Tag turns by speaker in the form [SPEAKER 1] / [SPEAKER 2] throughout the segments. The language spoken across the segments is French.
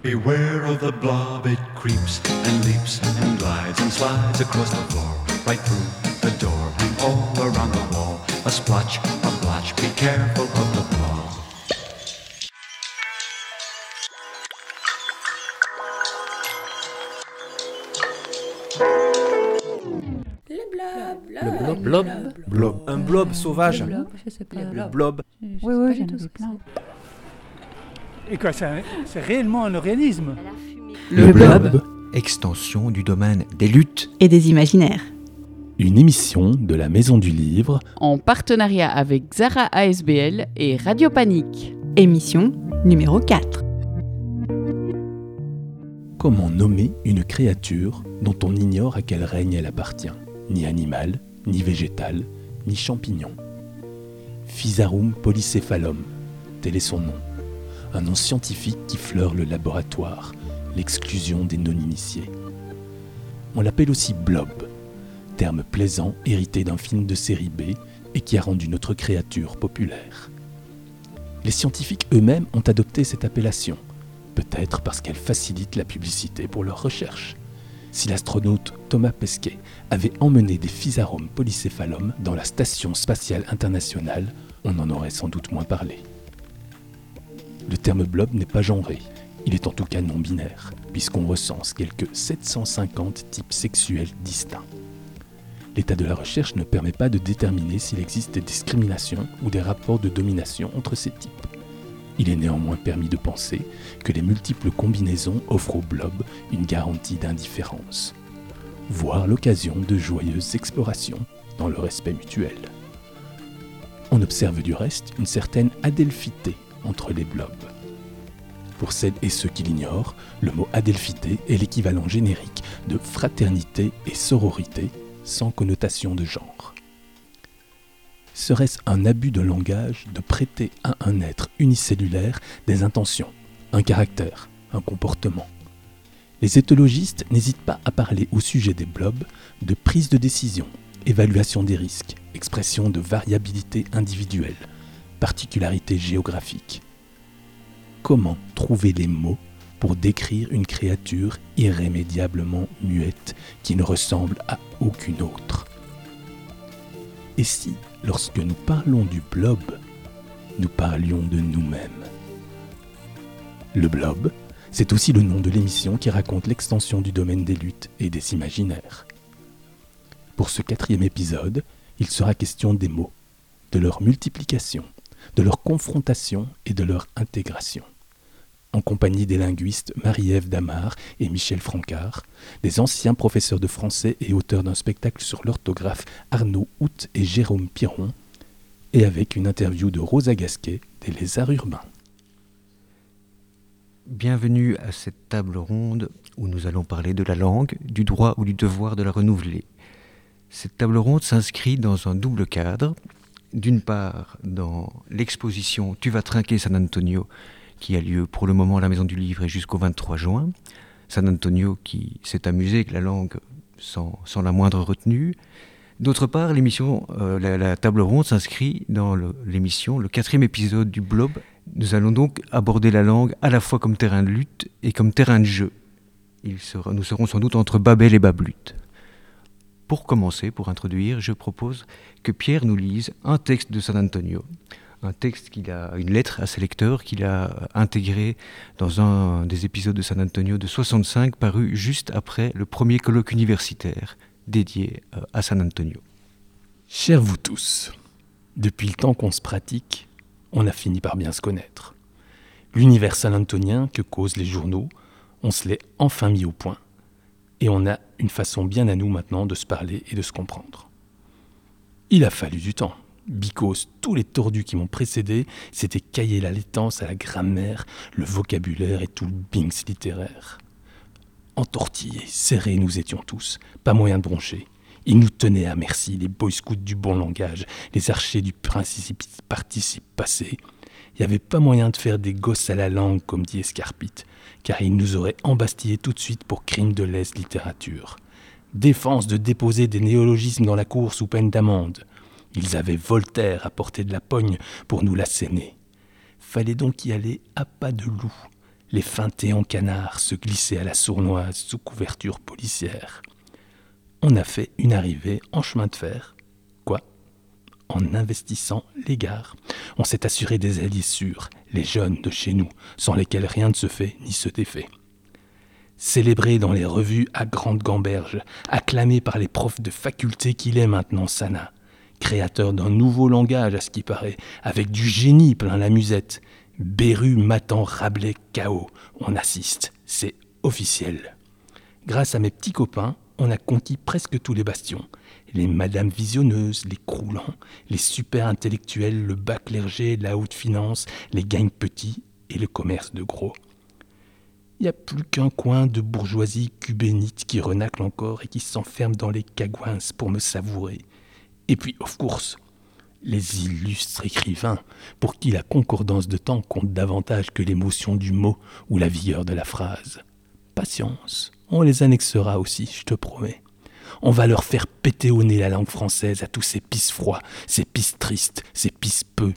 [SPEAKER 1] Beware of the blob, it creeps and leaps and glides and slides across the floor, right through the door and all around the wall. A splotch, a blotch, be careful of the blob.
[SPEAKER 2] Le blob. Blob. Blob. Un blob sauvage.
[SPEAKER 3] blob, je sais pas.
[SPEAKER 2] Le blob.
[SPEAKER 3] Je
[SPEAKER 4] Oui,
[SPEAKER 3] sais
[SPEAKER 4] oui, j'en plein.
[SPEAKER 3] C'est.
[SPEAKER 5] Et quoi, c'est réellement un organisme
[SPEAKER 4] Le
[SPEAKER 2] blob. Extension du domaine des luttes.
[SPEAKER 4] Et des imaginaires.
[SPEAKER 6] Une émission de la Maison du Livre
[SPEAKER 7] en partenariat avec Zara ASBL et Radio Panique.
[SPEAKER 4] Émission numéro 4.
[SPEAKER 6] Comment nommer une créature dont on ignore à quel règne elle appartient? Ni animal, ni végétal, ni champignon. Physarum polycéphalum, tel est son nom. Un nom scientifique qui fleure le laboratoire, l'exclusion des non-initiés. On l'appelle aussi blob, terme plaisant hérité d'un film de série B et qui a rendu notre créature populaire. Les scientifiques eux-mêmes ont adopté cette appellation, peut-être parce qu'elle facilite la publicité pour leurs recherches. Si l'astronaute Thomas Pesquet avait emmené des Physarum polycéphalum dans la Station spatiale internationale, on en aurait sans doute moins parlé. Le terme blob n'est pas genré, il est en tout cas non binaire, puisqu'on recense quelques 750 types sexuels distincts. L'état de la recherche ne permet pas de déterminer s'il existe des discriminations ou des rapports de domination entre ces types. Il est néanmoins permis de penser que les multiples combinaisons offrent au blob une garantie d'indifférence, voire l'occasion de joyeuses explorations dans le respect mutuel. On observe du reste une certaine adelphité entre les blobs. Pour celles et ceux qui l'ignorent, le mot adelphité est l'équivalent générique de fraternité et sororité sans connotation de genre. Serait-ce un abus de langage de prêter à un être unicellulaire des intentions, un caractère, un comportement? Les éthologistes n'hésitent pas à parler au sujet des blobs de prise de décision, évaluation des risques, expression de variabilité individuelle, particularité géographique. Comment trouver les mots pour décrire une créature irrémédiablement muette qui ne ressemble à aucune autre? Et si, lorsque nous parlons du blob, nous parlions de nous-mêmes? Le blob, c'est aussi le nom de l'émission qui raconte l'extension du domaine des luttes et des imaginaires. Pour ce quatrième épisode, il sera question des mots, de leur multiplication, de leur confrontation et de leur intégration. En compagnie des linguistes Marie-Ève Damar et Michel Francard, des anciens professeurs de français et auteurs d'un spectacle sur l'orthographe Arnaud Hout et Jérôme Piron, et avec une interview de Rosa Gasquet des Lézards Urbains.
[SPEAKER 2] Bienvenue à cette table ronde où nous allons parler de la langue, du droit ou du devoir de la renouveler. Cette table ronde s'inscrit dans un double cadre. D'une part, dans l'exposition Tu vas trinquer San Antonio, qui a lieu pour le moment à la Maison du Livre et jusqu'au 23 juin. San Antonio qui s'est amusé avec la langue sans, la moindre retenue. D'autre part, l'émission, euh, la, table ronde s'inscrit dans l'émission, le quatrième épisode du Blob. Nous allons donc aborder la langue à la fois comme terrain de lutte et comme terrain de jeu. Nous serons sans doute entre Babel et Bablutte. Pour commencer, pour introduire, je propose que Pierre nous lise un texte de San Antonio, un texte qu'il a, une lettre à ses lecteurs qu'il a intégré dans un des épisodes de San Antonio de 65, paru juste après le premier colloque universitaire dédié euh, à San Antonio.
[SPEAKER 6] Chers vous tous, depuis le temps qu'on se pratique, on a fini par bien se connaître. L'univers saint-antonien que causent les journaux, on se l'est enfin mis au point. Et on a une façon bien à nous maintenant de se parler et de se comprendre. Il a fallu du temps. Because, tous les tordus qui m'ont précédé s'étaient caillé la laitance à la grammaire, le vocabulaire et tout le binks littéraire. Entortillés, serrés nous étions tous, pas moyen de broncher. Ils nous tenaient à merci, les boy scouts du bon langage, les archers du principe participe passé. Il n'y avait pas moyen de faire des gosses à la langue, comme dit Escarpite, car ils nous auraient embastillés tout de suite pour crime de lèse littérature. Défense de déposer des néologismes dans la cour sous peine d'amende. Ils avaient Voltaire à portée de la pogne pour nous l'asséner. Fallait donc y aller à pas de loup. les feintés en canard se glissaient à la sournoise sous couverture policière. On a fait une arrivée en chemin de fer. En investissant les gares. On s'est assuré des alliés sûrs, les jeunes de chez nous, sans lesquels rien ne se fait ni se défait. Célébré dans les revues à grande gamberge, acclamé par les profs de faculté qu'il est maintenant Sana, créateur d'un nouveau langage à ce qui paraît, avec du génie plein la musette, Beru, Matan, Rabelais, Chaos, on assiste, c'est officiel. Grâce à mes petits copains, on a conquis presque tous les bastions. Les madames visionneuses, les croulants, les super intellectuels, le bas clergé, la haute finance, les gangs petits et le commerce de gros. Il n'y a plus qu'un coin de bourgeoisie cubénite qui renacle encore et qui s'enferme dans les cagouins pour me savourer. Et puis, of course, les illustres écrivains, pour qui la concordance de temps compte davantage que l'émotion du mot ou la vigueur de la phrase. Patience, on les annexera aussi, je te promets. On va leur faire péter au nez la langue française à tous ces pis froids, ces pis tristes, ces pis peu.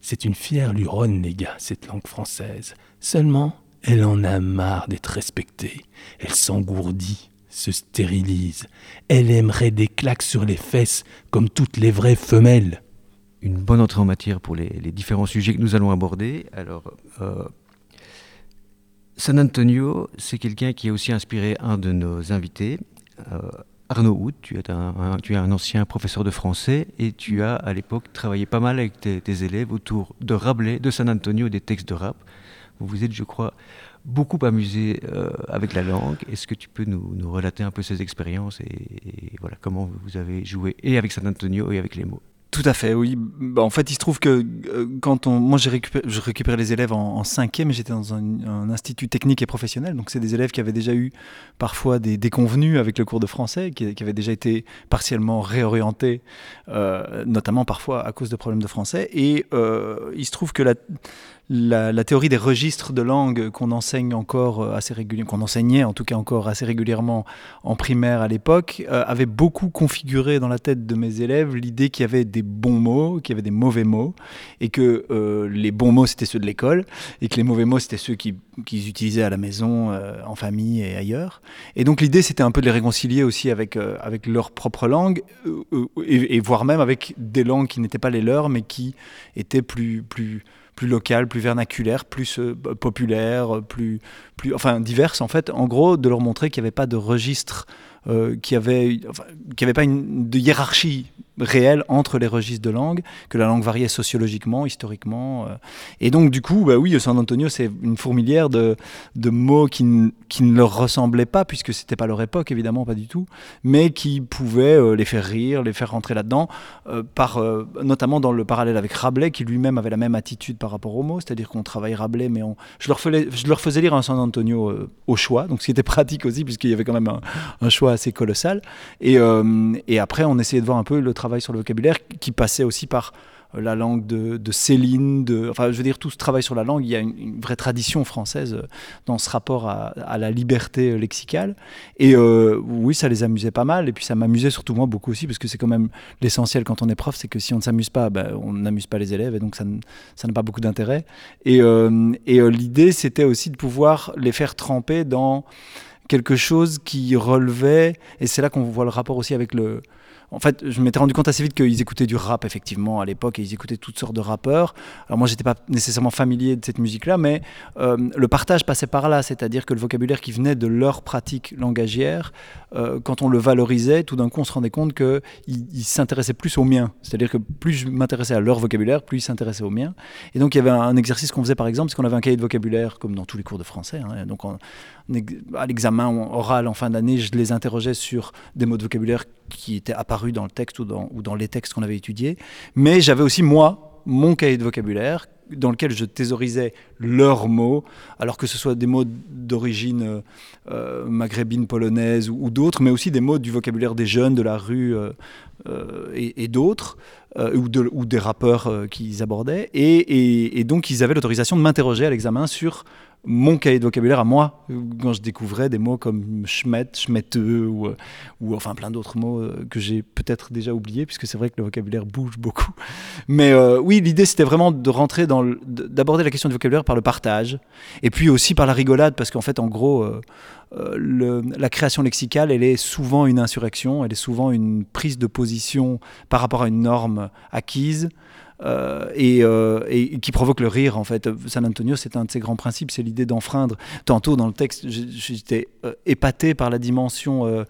[SPEAKER 6] C'est une fière luronne, les gars, cette langue française. Seulement, elle en a marre d'être respectée. Elle s'engourdit, se stérilise. Elle aimerait des claques sur les fesses, comme toutes les vraies femelles.
[SPEAKER 2] Une bonne entrée en matière pour les, différents sujets que nous allons aborder. Alors, euh, San Antonio, c'est quelqu'un qui a aussi inspiré un de nos invités, Arnaud Hout. Tu es un, ancien professeur de français et tu as à l'époque travaillé pas mal avec tes, élèves autour de Rabelais, de San Antonio, des textes de rap. Vous vous êtes, je crois, beaucoup amusé euh, avec la langue. Est-ce que tu peux nous, nous, relater un peu ces expériences et, et, voilà comment vous avez joué et avec San Antonio et avec les mots?
[SPEAKER 8] Tout à fait, oui. Bah, en fait, il se trouve que euh, quand on, moi, j'ai récupéré, je récupérais les élèves en, cinquième, j'étais dans un, institut technique et professionnel, donc c'est des élèves qui avaient déjà eu parfois des déconvenus avec le cours de français, qui, qui avaient déjà été partiellement réorientés, euh, notamment parfois à cause de problèmes de français. Et euh, il se trouve que la, la, théorie des registres de langue qu'on enseigne encore euh, assez régulièrement, qu'on enseignait en tout cas encore assez régulièrement en primaire à l'époque, euh, avait beaucoup configuré dans la tête de mes élèves l'idée qu'il y avait des bons mots, qu'il y avait des mauvais mots, et que euh, les bons mots c'était ceux de l'école, et que les mauvais mots c'était ceux qu'ils qui utilisaient à la maison, en famille et ailleurs. Et donc l'idée c'était un peu de les réconcilier aussi avec, avec leur propre langue, et, et voire même avec des langues qui n'étaient pas les leurs, mais qui étaient plus... plus plus local, plus vernaculaire, plus euh, populaire, plus, plus, enfin diverses en fait. En gros, de leur montrer qu'il n'y avait pas de registre, euh, qu'il n'y avait, enfin, avait pas une de hiérarchie réelle entre les registres de langue, que la langue variait sociologiquement, historiquement. Euh. Et donc, du coup, bah oui, San Antonio, c'est une fourmilière de, de mots qui, qui, ne leur ressemblaient pas, puisque c'était pas leur époque, évidemment, pas du tout, mais qui pouvaient euh, les faire rire, les faire rentrer là-dedans, euh, notamment dans le parallèle avec Rabelais, qui lui-même avait la même attitude par rapport aux mots, c'est-à-dire qu'on travaille Rabelais, mais on, je, leur faisais, je leur faisais lire un San Antonio au choix, donc ce qui était pratique aussi, puisqu'il y avait quand même un, un choix assez colossal. Et, et après, on essayait de voir un peu le travail sur le vocabulaire qui passait aussi par la langue de, Céline, de, enfin je veux dire tout ce travail sur la langue, il y a une, vraie tradition française dans ce rapport à, la liberté lexicale. Et euh, oui, ça les amusait pas mal, et puis ça m'amusait surtout moi beaucoup aussi, parce que c'est quand même l'essentiel quand on est prof, c'est que si on ne s'amuse pas, ben, on n'amuse pas les élèves, et donc ça n'a pas beaucoup d'intérêt. Et, euh, et euh, l'idée, c'était aussi de pouvoir les faire tremper dans quelque chose qui relevait, et c'est là qu'on voit le rapport aussi avec le, en fait, je m'étais rendu compte assez vite qu'ils écoutaient du rap, effectivement, à l'époque, et ils écoutaient toutes sortes de rappeurs. Alors moi, j'étais pas nécessairement familier de cette musique-là, mais euh, le partage passait par là, c'est-à-dire que le vocabulaire qui venait de leur pratique langagière, euh, quand on le valorisait, tout d'un coup, on se rendait compte qu'ils ils s'intéressaient plus au mien. C'est-à-dire que plus je m'intéressais à leur vocabulaire, plus ils s'intéressaient au mien. Et donc, il y avait un, un exercice qu'on faisait, par exemple, c'est qu'on avait un cahier de vocabulaire, comme dans tous les cours de français. Hein, donc, on, à l'examen oral en fin d'année, je les interrogeais sur des mots de vocabulaire qui étaient apparus dans le texte ou dans, les textes qu'on avait étudiés. Mais j'avais aussi, moi, mon cahier de vocabulaire dans lequel je thésaurisais leurs mots, alors que ce soit des mots d'origine euh, maghrébine, polonaise ou, d'autres, mais aussi des mots du vocabulaire des jeunes de la rue euh, euh, et, d'autres, ou, des rappeurs qu'ils abordaient. Et, et, et, donc ils avaient l'autorisation de m'interroger à l'examen sur mon cahier de vocabulaire à moi, quand je découvrais des mots comme schmet, schmetteux, ou, euh, ou enfin plein d'autres mots euh, que j'ai peut-être déjà oubliés, puisque c'est vrai que le vocabulaire bouge beaucoup. Mais euh, oui, l'idée c'était vraiment de rentrer dans, d'aborder la question du vocabulaire par le partage, et puis aussi par la rigolade, parce qu'en fait, en gros, la création lexicale, elle est souvent une insurrection, elle est souvent une prise de position par rapport à une norme acquise. Euh, euh, et, qui provoque le rire en fait. San Antonio, c'est un de ses grands principes, c'est l'idée d'enfreindre. Tantôt dans le texte, j'étais euh, épaté par la dimension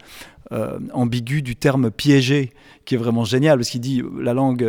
[SPEAKER 8] ambiguë du terme piégé qui est vraiment génial parce qu'il dit la langue,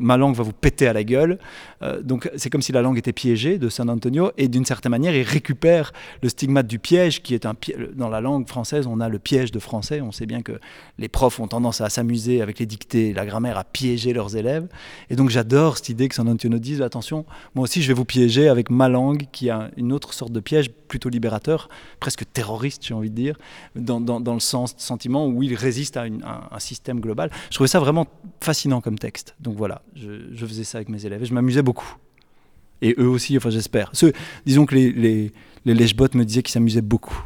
[SPEAKER 8] ma langue va vous péter à la gueule. Euh, donc c'est comme si la langue était piégée de San Antonio et d'une certaine manière il récupère le stigmate du piège qui est un dans la langue française on a le piège de français. On sait bien que les profs ont tendance à s'amuser avec les dictées, la grammaire à piéger leurs élèves. Et donc j'adore cette idée que San Antonio dise attention, moi aussi je vais vous piéger avec ma langue qui a une autre sorte de piège plutôt libérateur, presque terroriste j'ai envie de dire, dans, dans, le sens sentiment où il résiste à, à un système global. Je trouvais ça vraiment fascinant comme texte. Donc voilà, je, faisais ça avec mes élèves et je m'amusais beaucoup. Et eux aussi, enfin j'espère. Disons que les, les, les me disaient qu'ils s'amusaient beaucoup.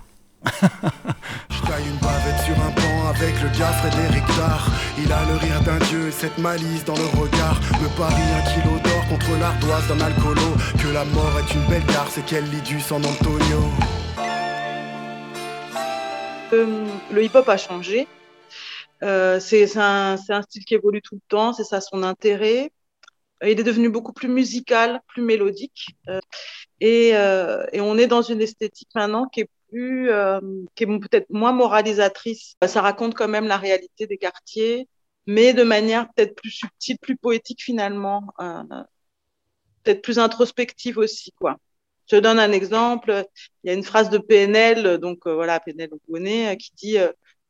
[SPEAKER 9] je taille une bavette sur un banc avec le gars Frédéric Dard. Il a le rire d'un dieu et cette malice dans le regard. Me parie un kilo d'or contre l'ardoise d'un alcoolo. Que la mort est une belle gare, c'est qu'elle lit du San Antonio.
[SPEAKER 10] Euh, le hip-hop a changé. Euh, c'est un, style qui évolue tout le temps, c'est ça son intérêt. Euh, il est devenu beaucoup plus musical, plus mélodique. Euh, et, et, on est dans une esthétique maintenant qui est qui est peut-être moins moralisatrice. Ça raconte quand même la réalité des quartiers, mais de manière peut-être plus subtile, plus poétique finalement, peut-être plus introspective aussi, quoi. Je donne un exemple. Il y a une phrase de PNL, donc voilà, PNL, vous connaissez, qui dit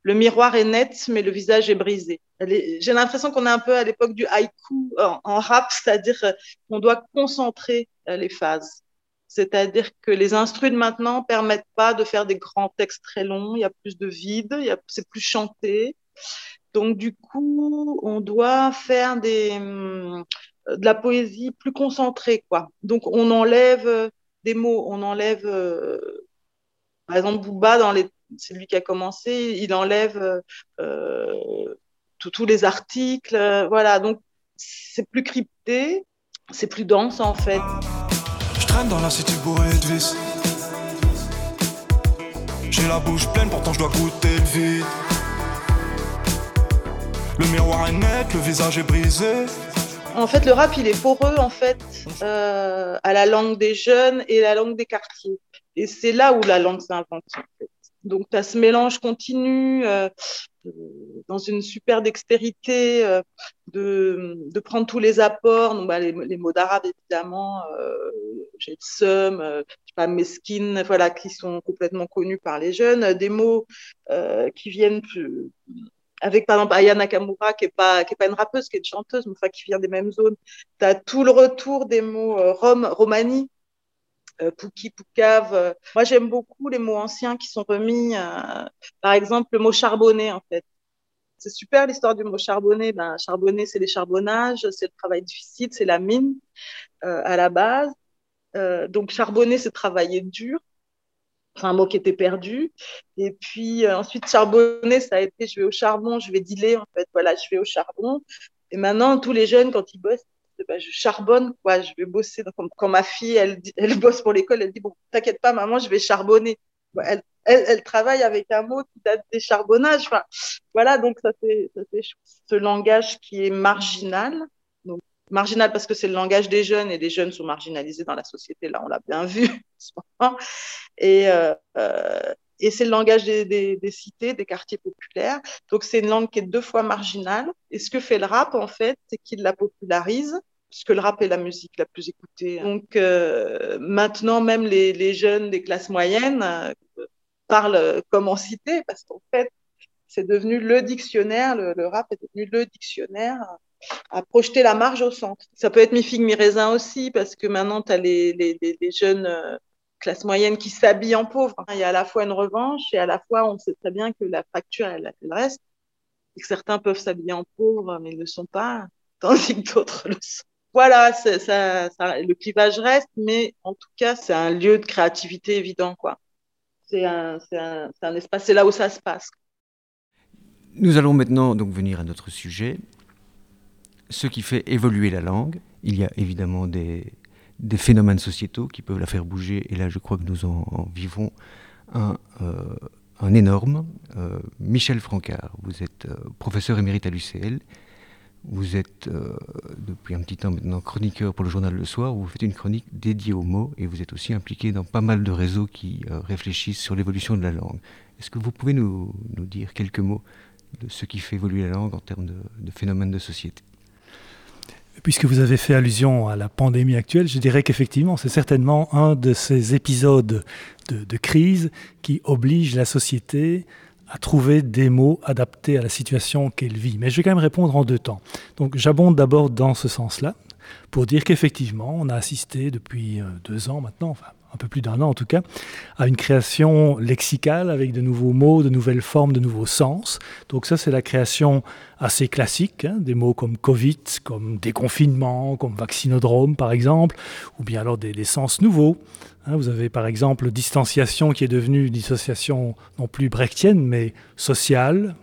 [SPEAKER 10] le miroir est net, mais le visage est brisé. J'ai l'impression qu'on est un peu à l'époque du haïku en, rap, c'est-à-dire euh, qu'on doit concentrer euh, les phases. C'est-à-dire que les instruments de maintenant permettent pas de faire des grands textes très longs. Il y a plus de vide, c'est plus chanté. Donc du coup, on doit faire des, hum, de la poésie plus concentrée, quoi. Donc on enlève euh, des mots, on enlève, par exemple, Booba dans les c'est lui qui a commencé, il enlève euh, tous les articles, voilà, donc c'est plus crypté, c'est plus dense en fait.
[SPEAKER 11] Je traîne dans la cité bourrée de vis. J'ai la bouche pleine, pourtant je dois goûter le vide. Le miroir est net, le visage est brisé.
[SPEAKER 10] En fait, le rap, il est poreux en fait euh, à la langue des jeunes et la langue des quartiers. Et c'est là où la langue s'invente. En fait. Donc, tu as ce mélange continu euh, dans une super dextérité euh, de, de, prendre tous les apports, donc, bah, les, les, mots d'arabe évidemment, euh, j'ai le seum, euh, pas, mesquine, voilà, qui sont complètement connus par les jeunes, des mots euh, qui viennent plus, avec par exemple Aya Nakamura, qui n'est pas, une rappeuse, qui est une chanteuse, mais enfin, qui vient des mêmes zones. Tu as tout le retour des mots rom, romani, euh, Pouki, Poucave. Euh. Moi, j'aime beaucoup les mots anciens qui sont remis. Euh, par exemple, le mot charbonné, en fait. C'est super l'histoire du mot charbonné. Ben, charbonné, c'est les charbonnages, c'est le travail difficile, c'est la mine à la base. donc, charbonner, c'est travailler dur. C'est un mot qui était perdu. Et puis ensuite, charbonner, ça a été je vais au charbon, je vais dealer, en fait. Voilà, je vais au charbon. Et maintenant, tous les jeunes, quand ils bossent, bah, je charbonne, quoi, je vais bosser. quand, ma fille, elle, elle bosse pour l'école, elle dit, bon, t'inquiète pas, maman, je vais charbonner. Elle, elle, travaille avec un mot qui date des charbonnages. Enfin, voilà, donc ça fait ce langage qui est marginal. Marginal parce que c'est le langage des jeunes et les jeunes sont marginalisés dans la société. Là, on l'a bien vu. et, euh, et c'est le langage des, cités, des quartiers populaires. Donc, c'est une langue qui est deux fois marginale. Et ce que fait le rap, en fait, c'est qu'il la popularise puisque le rap est la musique la plus écoutée. Donc euh, maintenant, même les, jeunes des classes moyennes euh, parlent comme en cité, parce qu'en fait, c'est devenu le dictionnaire, le, rap est devenu le dictionnaire à projeter la marge au centre. Ça peut être mi-figue, mi-raisin aussi, parce que maintenant, tu as les, les, les, jeunes euh, classes moyennes qui s'habillent en pauvre. Il y a à la fois une revanche et à la fois, on sait très bien que la facture, elle, reste, et que certains peuvent s'habiller en pauvre, mais ils ne le sont pas, tandis que d'autres le sont. voilà, ça, ça, le clivage reste, mais en tout cas, c'est un lieu de créativité évident. C'est un, un, un, espace, c'est là où ça se passe.
[SPEAKER 2] Nous allons maintenant donc venir à notre sujet, ce qui fait évoluer la langue. Il y a évidemment des, phénomènes sociétaux qui peuvent la faire bouger, et là je crois que nous en, vivons un, euh, énorme. Euh, Michel Francard, vous êtes euh, professeur émérite à l'UCL, vous êtes depuis un petit temps maintenant chroniqueur pour le journal Le Soir, vous faites une chronique dédiée aux mots, et vous êtes aussi impliqué dans pas mal de réseaux qui réfléchissent sur l'évolution de la langue. Est-ce que vous pouvez nous, dire quelques mots de ce qui fait évoluer la langue en termes de phénomènes de société?
[SPEAKER 5] Puisque vous avez fait allusion à la pandémie actuelle, je dirais qu'effectivement, c'est certainement un de ces épisodes de, crise qui oblige la société à trouver des mots adaptés à la situation qu'elle vit. Mais je vais quand même répondre en deux temps. Donc j'abonde d'abord dans ce sens-là, pour dire qu'effectivement, on a assisté depuis euh, deux ans maintenant, un peu plus d'un an en tout cas, à une création lexicale avec de nouveaux mots, de nouvelles formes, de nouveaux sens. Donc ça, c'est la création assez classique, hein, des mots comme Covid, comme déconfinement, comme vaccinodrome par exemple, ou bien alors des, sens nouveaux. Hein, vous avez par exemple distanciation qui est devenue une dissociation non plus brechtienne, mais sociale,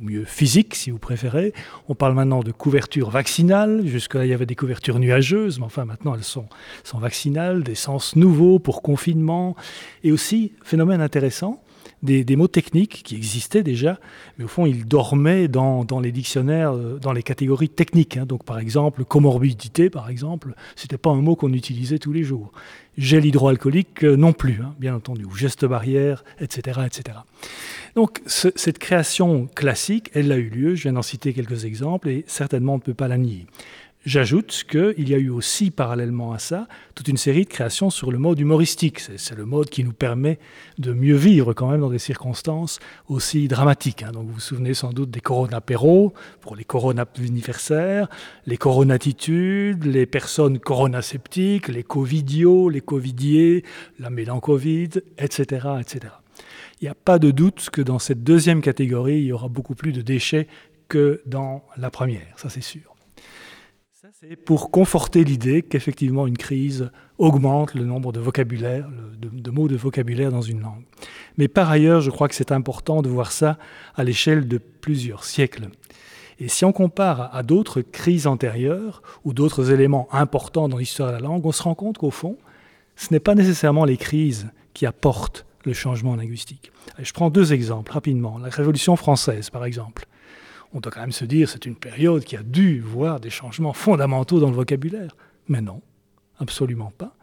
[SPEAKER 5] mieux physique si vous préférez. On parle maintenant de couverture vaccinale. Jusque-là, il y avait des couvertures nuageuses, mais enfin maintenant elles sont, sont vaccinales, des sens nouveaux pour confinement. Et aussi, phénomène intéressant, des, mots techniques qui existaient déjà, mais au fond, ils dormaient dans, les dictionnaires, euh, dans les catégories techniques. Hein. Donc, par exemple, comorbidité, par exemple, c'était pas un mot qu'on utilisait tous les jours. Gel hydroalcoolique, euh, non plus, hein, bien entendu, ou geste barrière, etc., etc. Donc, ce, cette création classique, elle a eu lieu, je viens d'en citer quelques exemples, et certainement on ne peut pas la nier. J'ajoute qu'il y a eu aussi, parallèlement à ça, toute une série de créations sur le mode humoristique. C'est le mode qui nous permet de mieux vivre quand même dans des circonstances aussi dramatiques. Hein. Donc vous vous souvenez sans doute des coronapéros pour les coronaviversaires, les coronatitudes, les personnes coronasceptiques, les covidios, les covidiers, la mélancovid, etc., etc. Il n'y a pas de doute que dans cette deuxième catégorie, il y aura beaucoup plus de déchets que dans la première, ça c'est sûr. C'est pour conforter l'idée qu'effectivement une crise augmente le nombre de vocabulaire, de, de, mots de vocabulaire dans une langue. Mais par ailleurs, je crois que c'est important de voir ça à l'échelle de plusieurs siècles. Et si on compare à d'autres crises antérieures ou d'autres éléments importants dans l'histoire de la langue, on se rend compte qu'au fond, ce n'est pas nécessairement les crises qui apportent le changement linguistique. je prends deux exemples rapidement. La Révolution française, par exemple on doit quand même se dire c'est une période qui a dû voir des changements fondamentaux dans le vocabulaire. Mais non, absolument pas.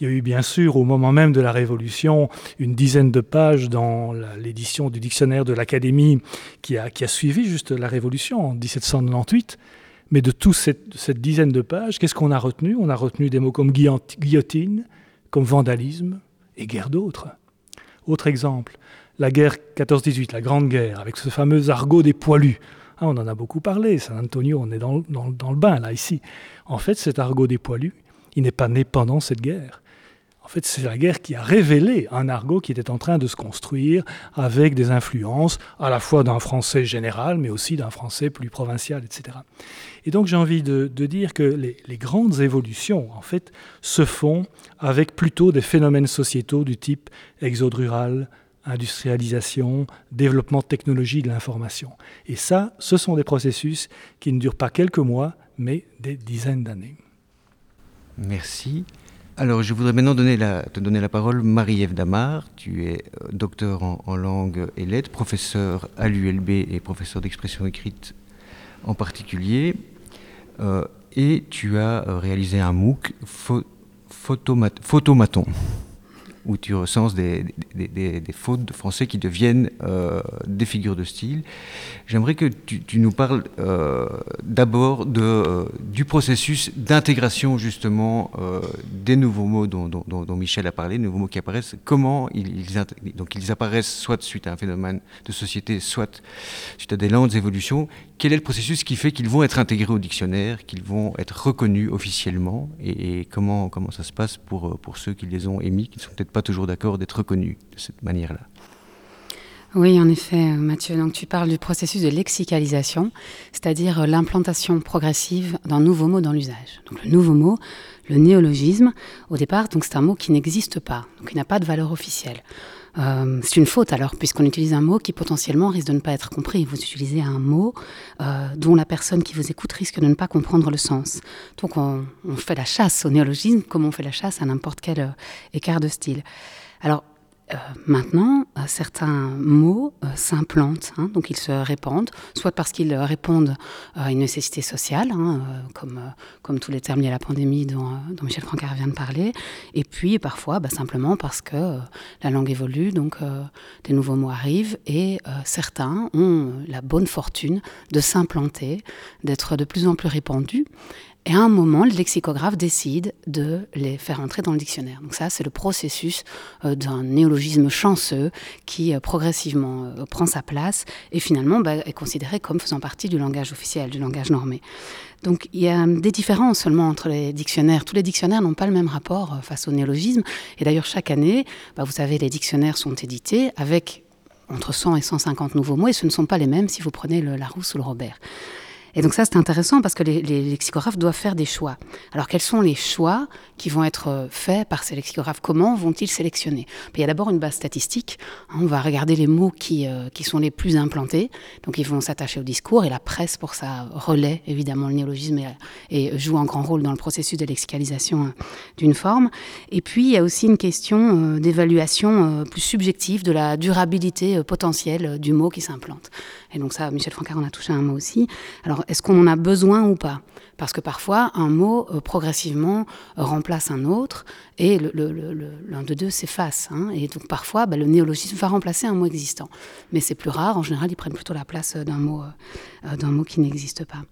[SPEAKER 5] Il y a eu bien sûr au moment même de la Révolution une dizaine de pages dans l'édition du dictionnaire de l'Académie qui a, qui a suivi juste la Révolution en 1798. Mais de toute cette, cette dizaine de pages, qu'est-ce qu'on a retenu? On a retenu des mots comme guillotine, comme vandalisme et guerre d'autres. Autre exemple, la guerre 14-18, la Grande Guerre, avec ce fameux argot des poilus. Ah, on en a beaucoup parlé, San Antonio, on est dans, le bain là, ici. En fait, cet argot des poilus, il n'est pas né pendant cette guerre. En fait, c'est la guerre qui a révélé un argot qui était en train de se construire avec des influences à la fois d'un français général, mais aussi d'un français plus provincial, etc. Et donc j'ai envie de, de, dire que les, les, grandes évolutions, en fait, se font avec plutôt des phénomènes sociétaux du type exode rural, industrialisation, développement de technologie de l'information. Et ça, ce sont des processus qui ne durent pas quelques mois, mais des dizaines d'années.
[SPEAKER 2] Merci. Alors, je voudrais maintenant te donner la parole, Marie-Ève Damar. Tu es euh, docteur en, langue et lettres, professeur à l'ULB et professeur d'expression écrite en particulier. Euh, et tu as euh, réalisé un MOOC, pho photomat Photomaton où tu recenses des, fautes de français qui deviennent euh, des figures de style. J'aimerais que tu, nous parles euh, d'abord euh, du processus d'intégration justement des nouveaux mots dont, Michel a parlé, nouveaux mots qui apparaissent, comment ils, donc ils apparaissent soit suite à un phénomène de société, soit suite à des lentes évolutions. Quel est le processus qui fait qu'ils vont être intégrés au dictionnaire, qu'ils vont être reconnus officiellement, et, et, comment, comment ça se passe pour, pour ceux qui les ont émis, qui ne sont peut-être pas toujours d'accord d'être reconnus de cette manière-là.
[SPEAKER 12] Oui, en effet, Mathieu. Donc, tu parles du processus de lexicalisation, c'est-à-dire l'implantation progressive d'un nouveau mot dans l'usage. Donc, le nouveau mot, le néologisme, au départ, donc c'est un mot qui n'existe pas, donc n'a pas de valeur officielle. Euh, c'est une faute alors, puisqu'on utilise un mot qui potentiellement risque de ne pas être compris. Vous utilisez un mot euh, dont la personne qui vous écoute risque de ne pas comprendre le sens. Donc on, fait la chasse au néologisme comme on fait la chasse à n'importe quel euh, écart de style. Alors euh, maintenant, euh, certains mots euh, s'implantent, hein, donc ils se répandent, soit parce qu'ils répondent à une nécessité sociale, hein, comme, comme tous les termes liés à la pandémie dont, Michel Francard vient de parler, et puis parfois bah, simplement parce que la langue évolue, donc des nouveaux mots arrivent, et certains ont la bonne fortune de s'implanter, d'être de plus en plus répandus, et à un moment, le lexicographe décide de les faire entrer dans le dictionnaire. Donc ça, c'est le processus euh, d'un néologisme chanceux qui euh, progressivement euh, prend sa place et finalement bah, est considéré comme faisant partie du langage officiel, du langage normé. Donc il y a des différences seulement entre les dictionnaires. Tous les dictionnaires n'ont pas le même rapport face au néologisme. Et d'ailleurs, chaque année, bah, vous savez, les dictionnaires sont édités avec entre 100 et 150 nouveaux mots et ce ne sont pas les mêmes si vous prenez le Larousse ou le Robert. Et donc ça, c'est intéressant parce que les, lexicographes doivent faire des choix. Alors quels sont les choix qui vont être euh, faits par ces lexicographes? Comment vont-ils sélectionner? Il y a d'abord une base statistique. Hein, on va regarder les mots qui, euh, qui sont les plus implantés. Donc ils vont s'attacher au discours et la presse, pour ça, relaie évidemment le néologisme et, joue un grand rôle dans le processus de lexicalisation euh, d'une forme. Et puis il y a aussi une question d'évaluation plus subjective de la durabilité potentielle du mot qui s'implante. Et donc ça, Michel Francard en a touché un mot aussi. Alors, est-ce qu'on en a besoin ou pas? Parce que parfois, un mot euh, progressivement euh, remplace un autre et l'un de deux s'efface. Hein. et donc parfois, bah, le néologisme va remplacer un mot existant. Mais c'est plus rare. En général, ils prennent plutôt la place mot, euh, d'un mot qui n'existe pas.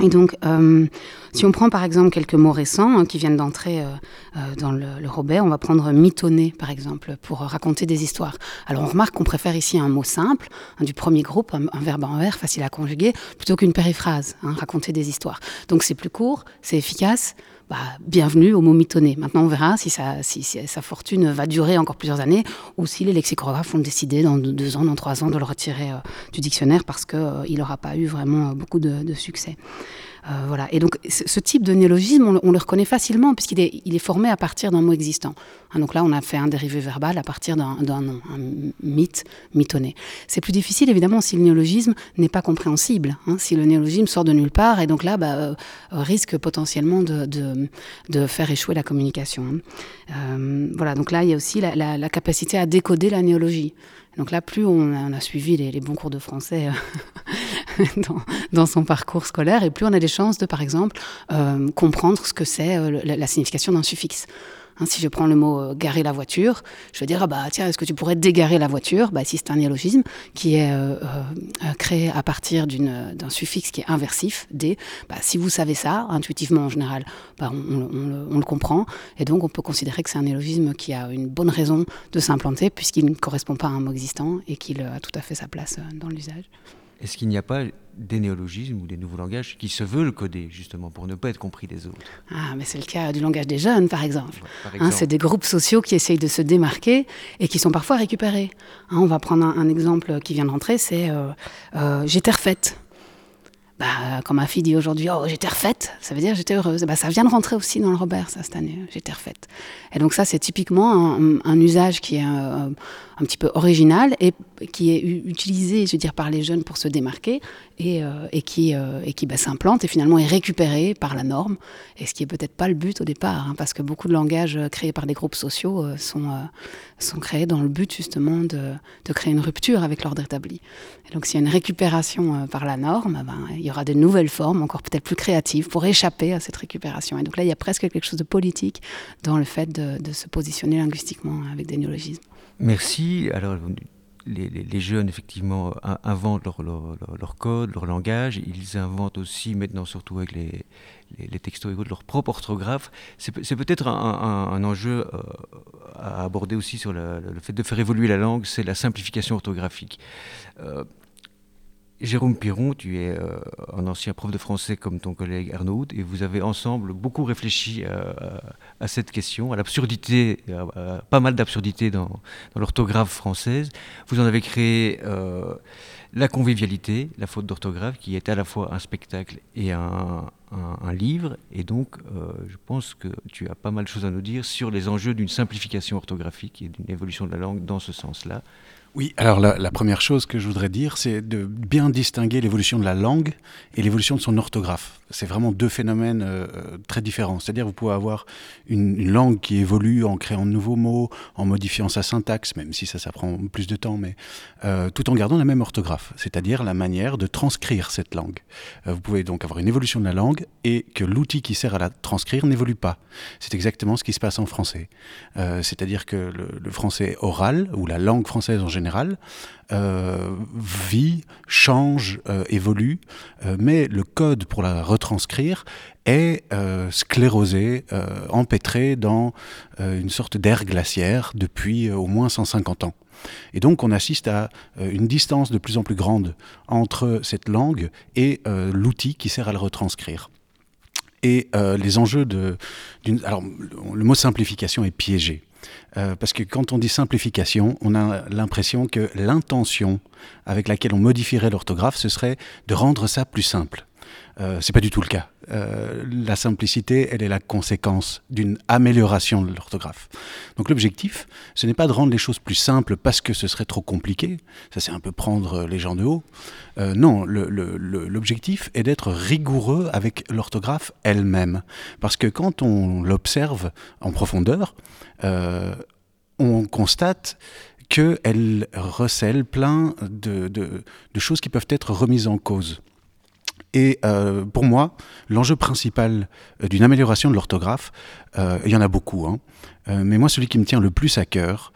[SPEAKER 12] Et donc, euh, si on prend par exemple quelques mots récents hein, qui viennent d'entrer euh, euh, dans le, Robert, on va prendre mitonner par exemple pour raconter des histoires. Alors on remarque qu'on préfère ici un mot simple, hein, du premier groupe, un, verbe en R facile à conjuguer, plutôt qu'une périphrase, hein, raconter des histoires. Donc c'est plus court, c'est efficace, bah, bienvenue au mot mitonné. Maintenant, on verra si, sa fortune va durer encore plusieurs années ou si les lexicographes ont décidé dans deux ans, dans trois ans de le retirer euh, du dictionnaire parce qu'il euh, n'aura pas eu vraiment euh, beaucoup de succès. Euh, voilà. Et donc, ce type de néologisme, on, le reconnaît facilement puisqu'il est, formé à partir d'un mot existant. Hein, donc là, on a fait un dérivé verbal à partir d'un, nom, un mythe, mitonné. C'est plus difficile, évidemment, si le néologisme n'est pas compréhensible, hein, si le néologisme sort de nulle part et donc là, bah, euh, risque potentiellement de, faire échouer la communication. Hein. Euh, voilà, donc là, il y a aussi la, la capacité à décoder la néologie. Donc là, plus on a, suivi les, bons cours de français dans, son parcours scolaire, et plus on a des chances de, par exemple, euh, comprendre ce que c'est euh, la, signification d'un suffixe. Hein, si je prends le mot euh, garer la voiture, je vais dire ah bah tiens est-ce que tu pourrais dégarer la voiture? Bah, si c'est un néologisme qui est créé à partir d'un suffixe qui est inversif d, bah, si vous savez ça intuitivement en général, bah, on, le, comprend et donc on peut considérer que c'est un néologisme qui a une bonne raison de s'implanter puisqu'il ne correspond pas à un mot existant et qu'il a tout à fait sa place dans l'usage.
[SPEAKER 2] Est-ce qu'il n'y a pas des néologismes ou des nouveaux langages qui se veulent coder, justement, pour ne pas être compris des autres?
[SPEAKER 12] Ah, mais c'est le cas du langage des jeunes, par exemple. Hein, c'est des groupes sociaux qui essayent de se démarquer et qui sont parfois récupérés. Hein, on va prendre un, exemple qui vient d'entrer, c'est euh, euh, J'étais refaite bah, quand ma fille dit aujourd'hui oh j'étais refaite, ça veut dire j'étais heureuse. Bah, ça vient de rentrer aussi dans le Robert ça cette année. J'étais refaite. Et donc ça c'est typiquement un, usage qui est un, un, petit peu original et qui est utilisé, je veux dire, par les jeunes pour se démarquer et, euh, qui euh, bah, s'implante et finalement est récupéré par la norme. Et ce qui est peut-être pas le but au départ, hein, parce que beaucoup de langages créés par des groupes sociaux euh, sont créés dans le but justement de, de créer une rupture avec l'ordre établi. Et donc s'il y a une récupération par la norme, ben, il y aura de nouvelles formes, encore peut-être plus créatives, pour échapper à cette récupération. Et donc là, il y a presque quelque chose de politique dans le fait de, se positionner linguistiquement avec des néologismes.
[SPEAKER 2] Merci. Alors, les, jeunes, effectivement, inventent leur, code, leur langage. Ils inventent aussi, maintenant, surtout avec les, les textos et leur propre orthographe. C'est peut-être un, enjeu euh, à aborder aussi sur le, fait de faire évoluer la langue, c'est la simplification orthographique. Euh, Jérôme Piron, tu es euh, un ancien prof de français comme ton collègue Arnaud et vous avez ensemble beaucoup réfléchi à, cette question, à l'absurdité, pas mal d'absurdité dans, l'orthographe française. Vous en avez créé euh, la convivialité, la faute d'orthographe, qui est à la fois un spectacle et un, livre. Et donc, euh, je pense que tu as pas mal de choses à nous dire sur les enjeux d'une simplification orthographique et d'une évolution de la langue dans ce sens-là.
[SPEAKER 13] Oui, alors la, première chose que je voudrais dire, c'est de bien distinguer l'évolution de la langue et l'évolution de son orthographe. C'est vraiment deux phénomènes euh, très différents. C'est-à-dire vous pouvez avoir une, langue qui évolue en créant de nouveaux mots, en modifiant sa syntaxe, même si ça, ça prend plus de temps, mais euh, tout en gardant la même orthographe, c'est-à-dire la manière de transcrire cette langue. Euh, vous pouvez donc avoir une évolution de la langue et que l'outil qui sert à la transcrire n'évolue pas. C'est exactement ce qui se passe en français. c'est-à-dire que le français oral, ou la langue française en général, euh, vit, change, euh, évolue, euh, mais le code pour la retranscrire est sclérosé, empêtré dans une sorte d'air glaciaire depuis au moins 150 ans. Et donc on assiste à une distance de plus en plus grande entre cette langue et l'outil qui sert à la retranscrire. Et les enjeux de... Alors le mot simplification est piégé. Euh, parce que quand on dit simplification, on a l'impression que l'intention avec laquelle on modifierait l'orthographe, ce serait de rendre ça plus simple. Euh, c'est pas du tout le cas. Euh, la simplicité, elle est la conséquence d'une amélioration de l'orthographe. Donc l'objectif, ce n'est pas de rendre les choses plus simples parce que ce serait trop compliqué. Ça, c'est un peu prendre les gens de haut. Euh, non, l'objectif est d'être rigoureux avec l'orthographe elle-même. Parce que quand on l'observe en profondeur, euh, on constate qu'elle recèle plein de, de choses qui peuvent être remises en cause. Et euh, pour moi, l'enjeu principal euh, d'une amélioration de l'orthographe, euh, il y en a beaucoup, hein, mais moi celui qui me tient le plus à cœur,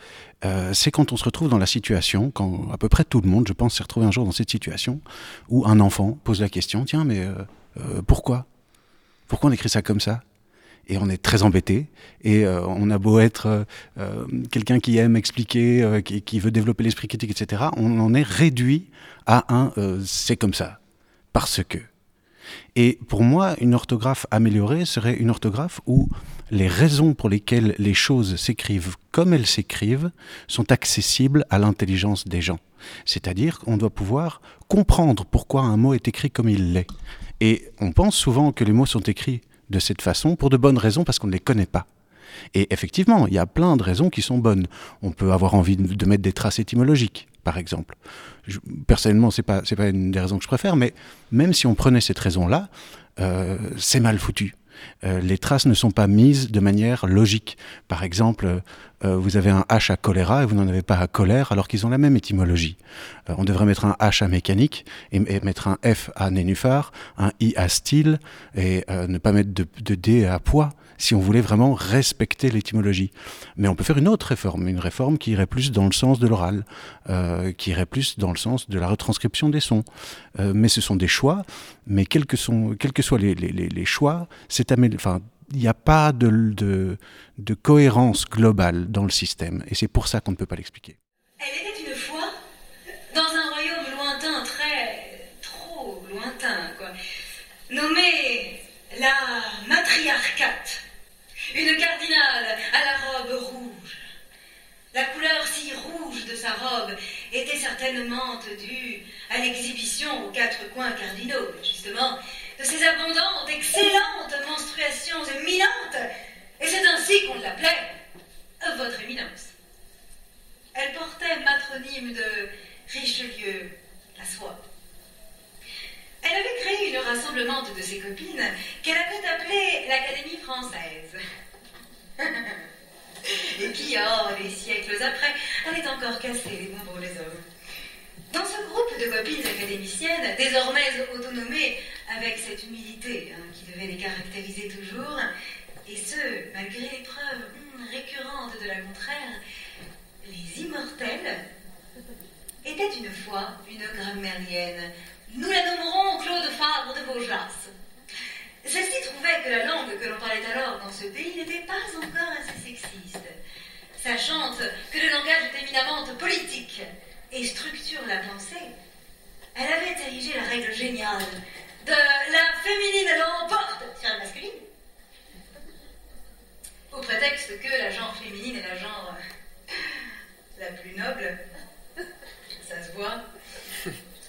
[SPEAKER 13] c'est quand on se retrouve dans la situation, quand à peu près tout le monde, je pense, s'est retrouvé un jour dans cette situation, où un enfant pose la question, tiens, mais pourquoi? Pourquoi on écrit ça comme ça? Et on est très embêté. Et on a beau être quelqu'un qui aime expliquer, qui, qui, veut développer l'esprit critique, etc., on en est réduit à un c'est comme ça, parce que. Et pour moi, une orthographe améliorée serait une orthographe où les raisons pour lesquelles les choses s'écrivent comme elles s'écrivent sont accessibles à l'intelligence des gens. C'est-à-dire qu'on doit pouvoir comprendre pourquoi un mot est écrit comme il l'est. Et on pense souvent que les mots sont écrits de cette façon pour de bonnes raisons parce qu'on ne les connaît pas. Et effectivement, il y a plein de raisons qui sont bonnes. On peut avoir envie de mettre des traces étymologiques par exemple. personnellement, ce n'est pas, pas une des raisons que je préfère, mais même si on prenait cette raison-là, euh, c'est mal foutu. Euh, les traces ne sont pas mises de manière logique. Par exemple, euh, vous avez un H à choléra et vous n'en avez pas à colère alors qu'ils ont la même étymologie. on devrait mettre un H à mécanique et, mettre un F à nénuphar, un I à style et ne pas mettre de, de D à poids si on voulait vraiment respecter l'étymologie. Mais on peut faire une autre réforme, une réforme qui irait plus dans le sens de l'oral, euh, qui irait plus dans le sens de la retranscription des sons. Euh, mais ce sont des choix, mais quels que, soient les, choix, il n'y a pas de, cohérence globale dans le système. Et c'est pour ça qu'on ne peut pas l'expliquer.
[SPEAKER 14] Elle était une fois dans un royaume lointain, très trop lointain, quoi, nommé la matriarcate. Une cardinale à la robe rouge. La couleur si rouge de sa robe était certainement due à l'exhibition aux quatre coins cardinaux, justement, de ses abondantes, excellentes menstruations éminentes. Et c'est ainsi qu'on l'appelait Votre Éminence. Elle portait matronyme de Richelieu la soie. Elle avait créé une rassemblement de ses copines qu'elle avait appelée l'Académie française. Et qui, oh, des siècles après, avait encore cassé les nombreux les hommes. Dans ce groupe de copines académiciennes, désormais autonomées avec cette humilité hein, qui devait les caractériser toujours, et ce, malgré les preuves hum, récurrentes de la contraire, les immortelles étaient une fois une grammairienne nous la nommerons Claude Fabre de Vaujas. Celle-ci trouvait que la langue que l'on parlait alors dans ce pays n'était pas encore assez sexiste, sachant que le langage est éminemment politique et structure la pensée. Elle avait érigé la règle géniale de la féminine l'emporte sur la masculine. Au prétexte que la genre féminine est la genre euh, la plus noble. Ça se voit.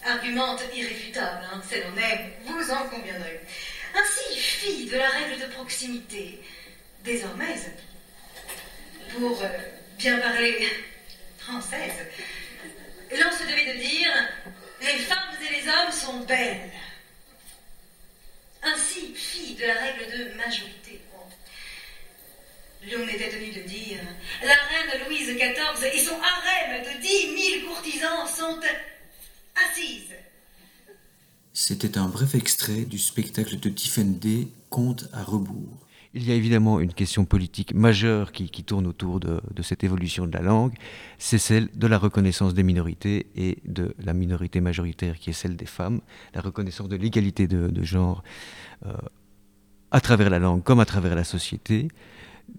[SPEAKER 14] Argumente irréfutable, hein, c'est l'honnête, vous en conviendrez. Ainsi, fille de la règle de proximité, désormais, pour euh, bien parler française, l'on se devait de dire les femmes et les hommes sont belles. Ainsi, fille de la règle de majorité, l'on était tenu de dire la reine Louise XIV et son harem de dix mille courtisans sont
[SPEAKER 2] C'était un bref extrait du spectacle de Tiffany Conte à rebours. Il y a évidemment une question politique majeure qui, tourne autour de, cette évolution de la langue, c'est celle de la reconnaissance des minorités et de la minorité majoritaire qui est celle des femmes, la reconnaissance de l'égalité de, genre euh, à travers la langue comme à travers la société.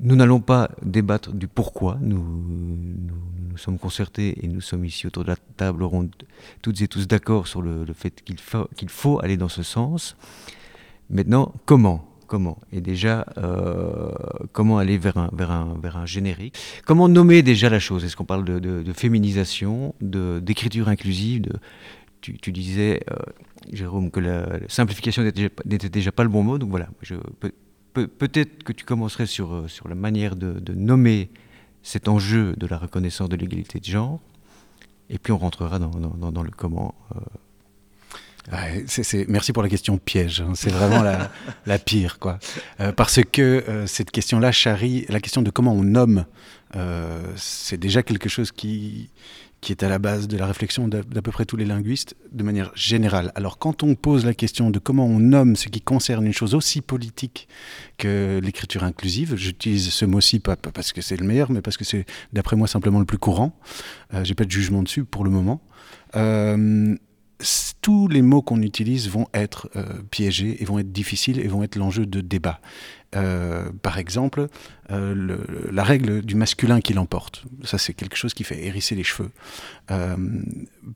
[SPEAKER 2] Nous n'allons pas débattre du pourquoi, nous, nous, sommes concertés et nous sommes ici autour de la table ronde, toutes et tous d'accord sur le, fait qu'il faut, aller dans ce sens. Maintenant, comment Comment? Et déjà, euh, comment aller vers un, vers, un, vers un générique? Comment nommer déjà la chose? Est-ce qu'on parle de, de, féminisation, d'écriture inclusive de, tu, disais, euh, Jérôme, que la, simplification n'était déjà pas le bon mot, donc voilà, je, peut-être que tu commencerais sur, euh, sur la manière de, nommer cet enjeu de la reconnaissance de l'égalité de genre, et puis on rentrera dans, dans, le comment.
[SPEAKER 13] Euh. merci pour la question piège. Hein. C'est vraiment la, la, pire, quoi. Euh, parce que cette question-là charrie la question de comment on nomme. c'est déjà quelque chose qui, qui est à la base de la réflexion d'à peu près tous les linguistes de manière générale. Alors quand on pose la question de comment on nomme ce qui concerne une chose aussi politique que l'écriture inclusive, j'utilise ce mot-ci pas, parce que c'est le meilleur, mais parce que c'est d'après moi simplement le plus courant. Euh, J'ai pas de jugement dessus pour le moment. Euh, tous les mots qu'on utilise vont être euh, piégés et vont être difficiles et vont être l'enjeu de débat. Euh, par exemple, euh, la règle du masculin qui l'emporte. Ça, c'est quelque chose qui fait hérisser les cheveux.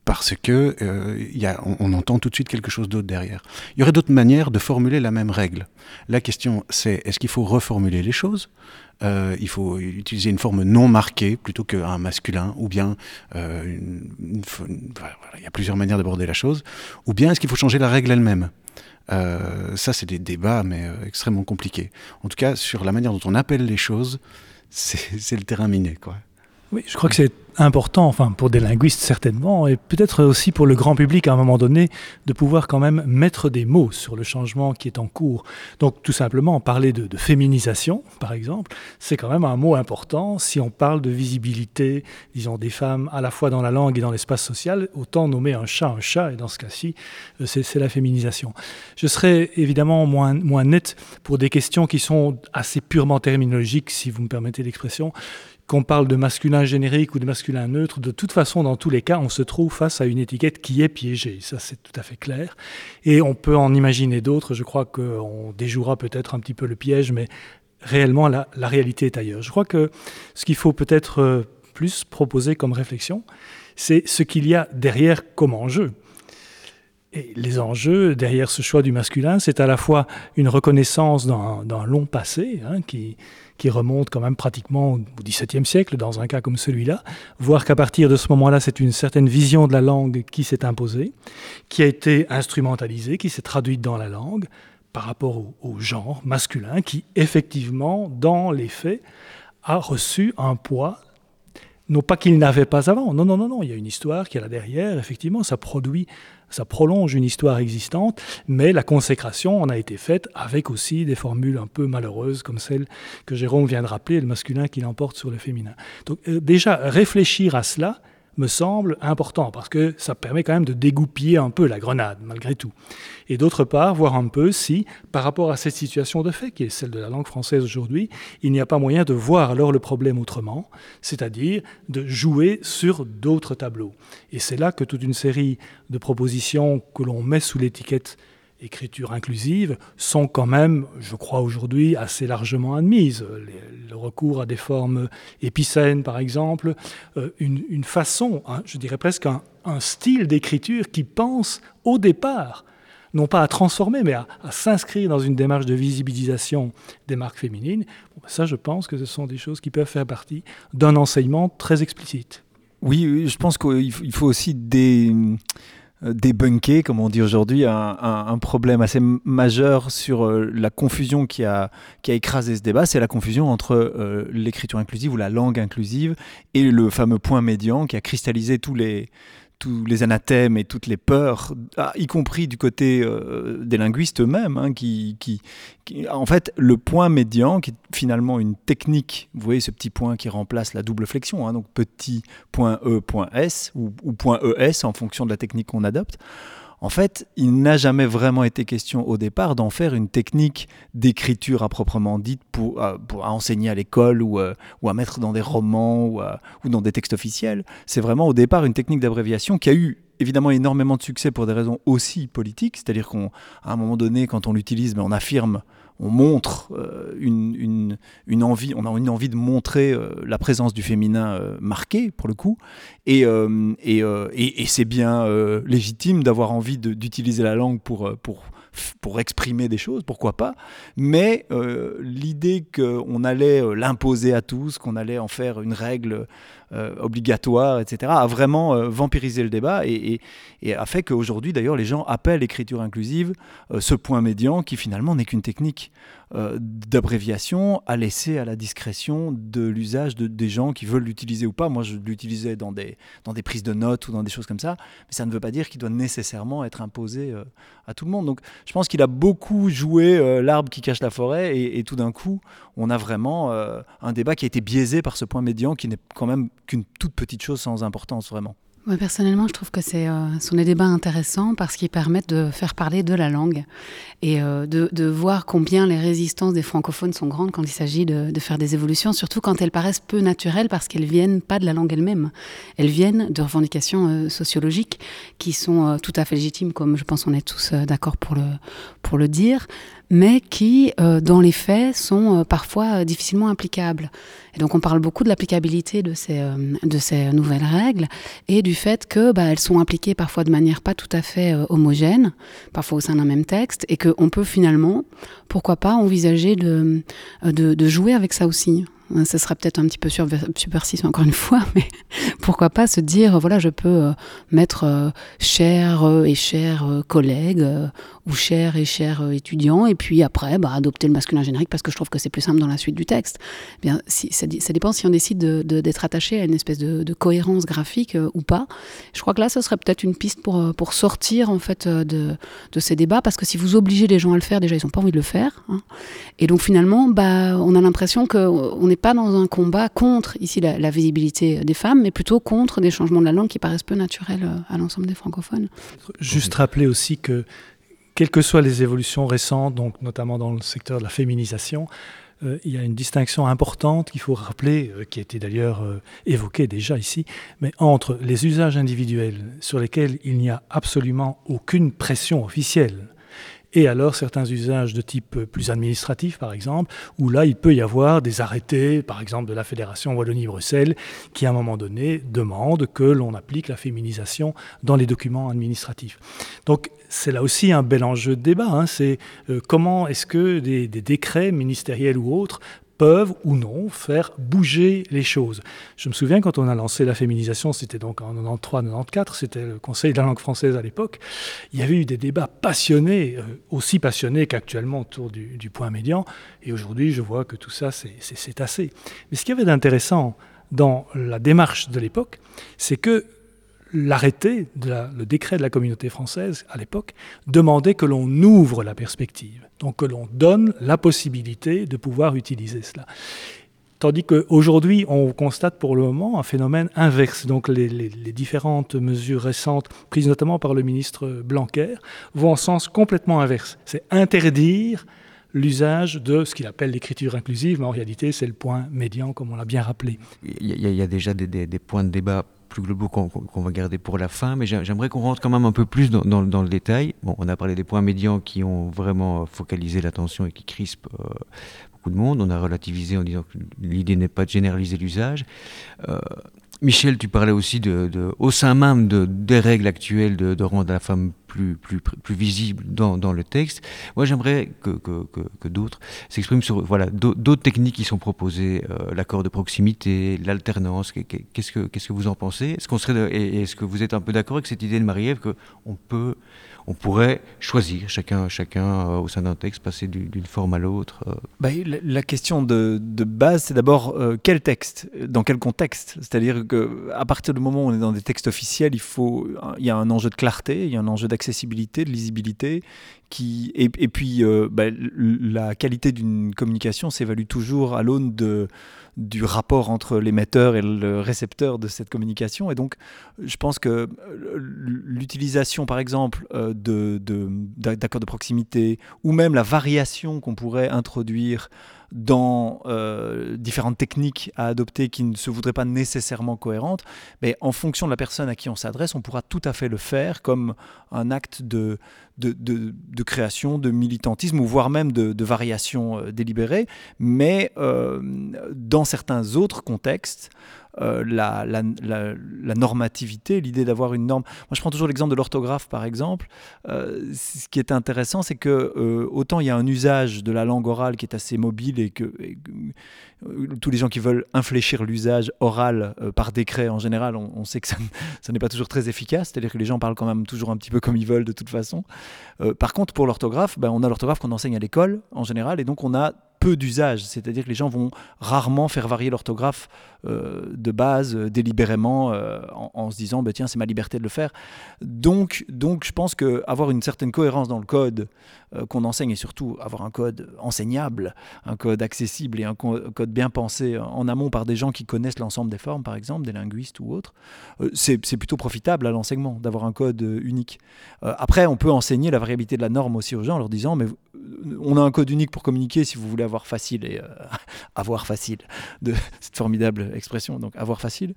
[SPEAKER 13] parce que on, entend tout de suite quelque chose d'autre derrière. Il y aurait d'autres manières de formuler la même règle. La question, c'est est-ce qu'il faut reformuler les choses? Euh, il faut utiliser une forme non marquée plutôt qu'un masculin, ou bien euh, il y a plusieurs manières d'aborder la chose, ou bien est-ce qu'il faut changer la règle elle-même? euh, Ça, c'est des débats, mais extrêmement compliqués. En tout cas, sur la manière dont on appelle les choses, c'est le terrain miné. Quoi.
[SPEAKER 5] Oui, je crois que c'est important, enfin pour des linguistes certainement, et peut-être aussi pour le grand public à un moment donné, de pouvoir quand même mettre des mots sur le changement qui est en cours. Donc tout simplement, parler de, féminisation, par exemple, c'est quand même un mot important. Si on parle de visibilité, disons, des femmes à la fois dans la langue et dans l'espace social, autant nommer un chat un chat, et dans ce cas-ci, euh, c'est la féminisation. Je serais évidemment moins, moins net pour des questions qui sont assez purement terminologiques, si vous me permettez l'expression qu'on parle de masculin générique ou de masculin neutre, de toute façon, dans tous les cas, on se trouve face à une étiquette qui est piégée. Ça, c'est tout à fait clair. Et on peut en imaginer d'autres. Je crois qu'on déjouera peut-être un petit peu le piège, mais réellement, la, réalité est ailleurs. Je crois que ce qu'il faut peut-être euh, plus proposer comme réflexion, c'est ce qu'il y a derrière comme enjeu. Les enjeux derrière ce choix du masculin, c'est à la fois une reconnaissance d'un long passé hein, qui, qui remonte quand même pratiquement au XVIIe siècle, dans un cas comme celui-là, voir qu'à partir de ce moment-là, c'est une certaine vision de la langue qui s'est imposée, qui a été instrumentalisée, qui s'est traduite dans la langue par rapport au, genre masculin, qui effectivement, dans les faits, a reçu un poids non pas qu'il n'avait pas avant, non, non, non, non, il y a une histoire qui est là derrière, effectivement, ça produit ça prolonge une histoire existante, mais la consécration en a été faite avec aussi des formules un peu malheureuses comme celle que Jérôme vient de rappeler, le masculin qui l'emporte sur le féminin. Donc euh, déjà, réfléchir à cela, me semble important parce que ça permet quand même de dégoupiller un peu la grenade malgré tout. Et d'autre part, voir un peu si, par rapport à cette situation de fait qui est celle de la langue française aujourd'hui, il n'y a pas moyen de voir alors le problème autrement, c'est-à-dire de jouer sur d'autres tableaux. Et c'est là que toute une série de propositions que l'on met sous l'étiquette écriture inclusive sont quand même, je crois aujourd'hui, assez largement admises. le recours à des formes épicènes, par exemple, euh, une, façon, hein, je dirais presque un, style d'écriture qui pense au départ non pas à transformer, mais à, s'inscrire dans une démarche de visibilisation des marques féminines. Ben ça, je pense que ce sont des choses qui peuvent faire partie d'un enseignement très explicite.
[SPEAKER 8] Oui, je pense qu'il faut aussi des débunker, comme on dit aujourd'hui, un, problème assez majeur sur euh, la confusion qui a, qui a écrasé ce débat, c'est la confusion entre euh, l'écriture inclusive ou la langue inclusive et le fameux point médian qui a cristallisé tous les, tous les anathèmes et toutes les peurs, ah, y compris du côté euh, des linguistes eux-mêmes, hein, qui, qui, en fait, le point médian, qui est finalement une technique, vous voyez ce petit point qui remplace la double flexion, hein, donc petit point E, point S, ou, ou point ES en fonction de la technique qu'on adopte, en fait, il n'a jamais vraiment été question au départ d'en faire une technique d'écriture à proprement dite pour, euh, pour enseigner à l'école ou, euh, ou, à mettre dans des romans ou, ou dans des textes officiels. C'est vraiment au départ une technique d'abréviation qui a eu évidemment énormément de succès pour des raisons aussi politiques, c'est-à-dire qu'à un moment donné, quand on l'utilise, mais ben, on affirme on montre euh, une, une, envie, on a une envie de montrer euh, la présence du féminin euh, marquée pour le coup, et, et, et, c'est bien légitime d'avoir envie d'utiliser la langue pour, pour, pour exprimer des choses, pourquoi pas, mais l'idée qu'on allait l'imposer à tous, qu'on allait en faire une règle euh, obligatoire, etc., a vraiment euh, vampirisé le débat et, a fait qu'aujourd'hui, d'ailleurs, les gens appellent l'écriture inclusive euh, ce point médian qui finalement n'est qu'une technique d'abréviation à laisser à la discrétion de l'usage de, des gens qui veulent l'utiliser ou pas. Moi, je l'utilisais dans des, dans des prises de notes ou dans des choses comme ça, mais ça ne veut pas dire qu'il doit nécessairement être imposé à tout le monde. Donc, je pense qu'il a beaucoup joué l'arbre qui cache la forêt et tout d'un coup, on a vraiment un débat qui a été biaisé par ce point médian qui n'est quand même qu'une toute petite chose sans importance vraiment.
[SPEAKER 12] Moi, personnellement, je trouve que c'est, euh, sont des débats intéressants parce qu'ils permettent de faire parler de la langue et euh, de, voir combien les résistances des francophones sont grandes quand il s'agit de, de, faire des évolutions, surtout quand elles paraissent peu naturelles parce qu'elles viennent pas de la langue elle-même. Elles viennent de revendications euh, sociologiques qui sont tout à fait légitimes, comme je pense on est tous d'accord pour le, pour le dire mais qui, euh, dans les faits, sont euh, parfois euh, difficilement applicables. Et donc on parle beaucoup de l'applicabilité de ces, nouvelles règles et du fait que bah, elles sont appliquées parfois de manière pas tout à fait homogène, parfois au sein d'un même texte, et qu'on peut finalement, pourquoi pas, envisager de, jouer avec ça aussi. Ce sera peut-être un petit peu subversif encore une fois, mais pourquoi pas se dire, voilà, je peux mettre cher et cher collègue ou cher et cher étudiant, et puis après, bah, adopter le masculin générique parce que je trouve que c'est plus simple dans la suite du texte. Eh bien, ça, dépend si on décide d'être attaché à une espèce de, cohérence graphique ou pas. Je crois que là, ce serait peut-être une piste pour, pour sortir en fait de, ces débats, parce que si vous obligez les gens à le faire, déjà, ils n'ont pas envie de le faire. Hein. Et donc finalement, bah, on a l'impression qu'on est pas dans un combat contre ici la, visibilité des femmes, mais plutôt contre des changements de la langue qui paraissent peu naturels euh, à l'ensemble des francophones.
[SPEAKER 5] Juste rappeler aussi que, quelles que soient les évolutions récentes, donc notamment dans le secteur de la féminisation, euh, il y a une distinction importante qu'il faut rappeler, euh, qui a été d'ailleurs évoquée déjà ici, mais entre les usages individuels sur lesquels il n'y a absolument aucune pression officielle et alors certains usages de type plus administratif, par exemple, où là, il peut y avoir des arrêtés, par exemple de la Fédération Wallonie-Bruxelles, qui à un moment donné demandent que l'on applique la féminisation dans les documents administratifs. Donc c'est là aussi un bel enjeu de débat. Hein. c'est euh, comment est-ce que des, décrets ministériels ou autres peuvent ou non faire bouger les choses. Je me souviens quand on a lancé la féminisation, c'était donc en 93-94, c'était le Conseil de la langue française à l'époque, il y avait eu des débats passionnés, euh, aussi passionnés qu'actuellement autour du, du, point médian, et aujourd'hui je vois que tout ça c'est assez. Mais ce qu'il y avait d'intéressant dans la démarche de l'époque, c'est que l'arrêté, le décret de la communauté française à l'époque, demandait que l'on ouvre la perspective, donc que l'on donne la possibilité de pouvoir utiliser cela. Tandis qu'aujourd'hui, on constate pour le moment un phénomène inverse. Donc les, différentes mesures récentes, prises notamment par le ministre Blanquer, vont en sens complètement inverse. C'est interdire l'usage de ce qu'il appelle l'écriture inclusive, mais en réalité, c'est le point médian, comme on l'a bien rappelé.
[SPEAKER 2] Il y, a déjà des, points de débat plus globaux qu'on va garder pour la fin, mais j'aimerais qu'on rentre quand même un peu plus dans, le détail. Bon, on a parlé des points médians qui ont vraiment focalisé l'attention et qui crispent euh, beaucoup de monde. On a relativisé en disant que l'idée n'est pas de généraliser l'usage. Euh, Michel, tu parlais aussi de, au sein même de, des règles actuelles de, rendre la femme plus, visible dans, le texte. Moi, j'aimerais que, d'autres s'expriment sur voilà, d'autres techniques qui sont proposées, euh, l'accord de proximité, l'alternance. Qu'est-ce que, vous en pensez? Est-ce qu'on serait, est-ce que vous êtes un peu d'accord avec cette idée de Marie-Ève qu'on peut on pourrait choisir chacun, chacun euh, au sein d'un texte, passer d'une forme à l'autre. Euh?
[SPEAKER 8] Bah, la, question de, base, c'est d'abord quel texte, dans quel contexte? C'est-à-dire qu'à partir du moment où on est dans des textes officiels, il, faut, il y a un enjeu de clarté, il y a un enjeu d'accessibilité, de lisibilité. Qui, et, puis bah, la qualité d'une communication s'évalue toujours à l'aune du rapport entre l'émetteur et le récepteur de cette communication. Et donc, je pense que euh, l'utilisation, par exemple, euh, d'accords de, proximité, ou même la variation qu'on pourrait introduire dans euh, différentes techniques à adopter qui ne se voudraient pas nécessairement cohérentes, mais en fonction de la personne à qui on s'adresse, on pourra tout à fait le faire comme un acte de, de, création, de militantisme, voire même de, variation euh, délibérée. Mais euh, dans certains autres contextes, euh, la, normativité, l'idée d'avoir une norme. Moi, je prends toujours l'exemple de l'orthographe, par exemple. Euh, ce qui est intéressant, c'est que euh, autant il y a un usage de la langue orale qui est assez mobile et que, tous les gens qui veulent infléchir l'usage oral par décret, en général, on, sait que ça, ça n'est pas toujours très efficace. C'est-à-dire que les gens parlent quand même toujours un petit peu comme ils veulent de toute façon. par contre, pour l'orthographe, ben, on a l'orthographe qu'on enseigne à l'école en général, et donc on a peu d'usage, c'est-à-dire que les gens vont rarement faire varier l'orthographe de base euh, délibérément euh, en, se disant bah, tiens c'est ma liberté de le faire. Donc, donc je pense qu'avoir une certaine cohérence dans le code qu'on enseigne et surtout avoir un code enseignable, un code accessible et un code bien pensé en amont par des gens qui connaissent l'ensemble des formes par exemple, des linguistes ou autres, c'est plutôt profitable à l'enseignement d'avoir un code unique. après on peut enseigner la variabilité de la norme aussi aux gens en leur disant mais on a un code unique pour communiquer si vous voulez avoir facile et euh, avoir facile de cette formidable expression donc avoir facile.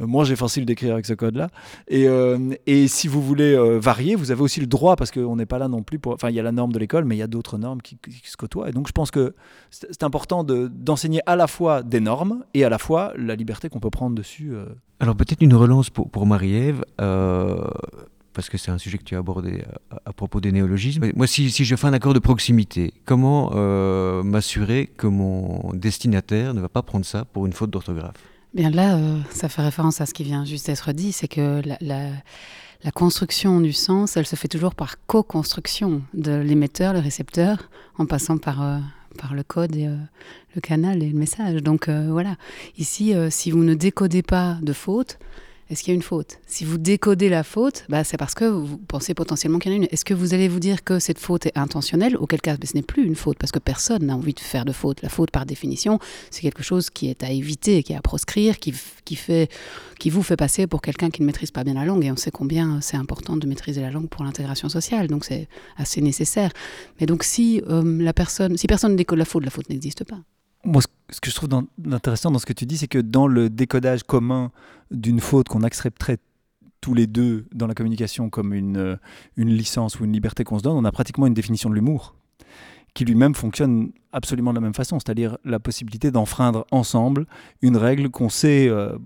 [SPEAKER 8] Euh, moi j'ai facile d'écrire avec ce code là et, euh, et si vous voulez varier vous avez aussi le droit parce qu'on n'est pas là non plus pour enfin il y a la norme de l'école mais il y a d'autres normes qui, se côtoient. Et donc je pense que c'est important d'enseigner à la fois des normes et à la fois la liberté qu'on peut prendre dessus
[SPEAKER 2] alors peut-être une relance pour, pour Marie-Ève parce que c'est un sujet que tu as abordé euh, à, propos des néologismes. Moi, si, je fais un accord de proximité, comment euh, m'assurer que mon destinataire ne va pas prendre ça pour une faute d'orthographe?
[SPEAKER 12] Bien là, euh, ça fait référence à ce qui vient juste d'être dit, c'est que la, la, construction du sens, elle se fait toujours par co-construction de l'émetteur, le récepteur, en passant par, par le code et le canal et le message. Donc voilà, ici, si vous ne décodez pas de faute, est-ce qu'il y a une faute? Si vous décodez la faute, bah, c'est parce que vous pensez potentiellement qu'il y en a une. Est-ce que vous allez vous dire que cette faute est intentionnelle? Auquel cas, ce n'est plus une faute, parce que personne n'a envie de faire de faute. La faute, par définition, c'est quelque chose qui est à éviter, qui est à proscrire, qui, qui, fait, qui vous fait passer pour quelqu'un qui ne maîtrise pas bien la langue. Et on sait combien c'est important de maîtriser la langue pour l'intégration sociale, donc c'est assez nécessaire. Mais donc si, euh, la personne, si personne ne décode la faute, la faute n'existe pas.
[SPEAKER 8] Moi, ce que je trouve intéressant dans ce que tu dis, c'est que dans le décodage commun d'une faute qu'on accepterait tous les deux dans la communication comme une, euh, une licence ou une liberté qu'on se donne, on a pratiquement une définition de l'humour qui lui-même fonctionne absolument de la même façon, c'est-à-dire la possibilité d'enfreindre ensemble une règle qu'on sait euh,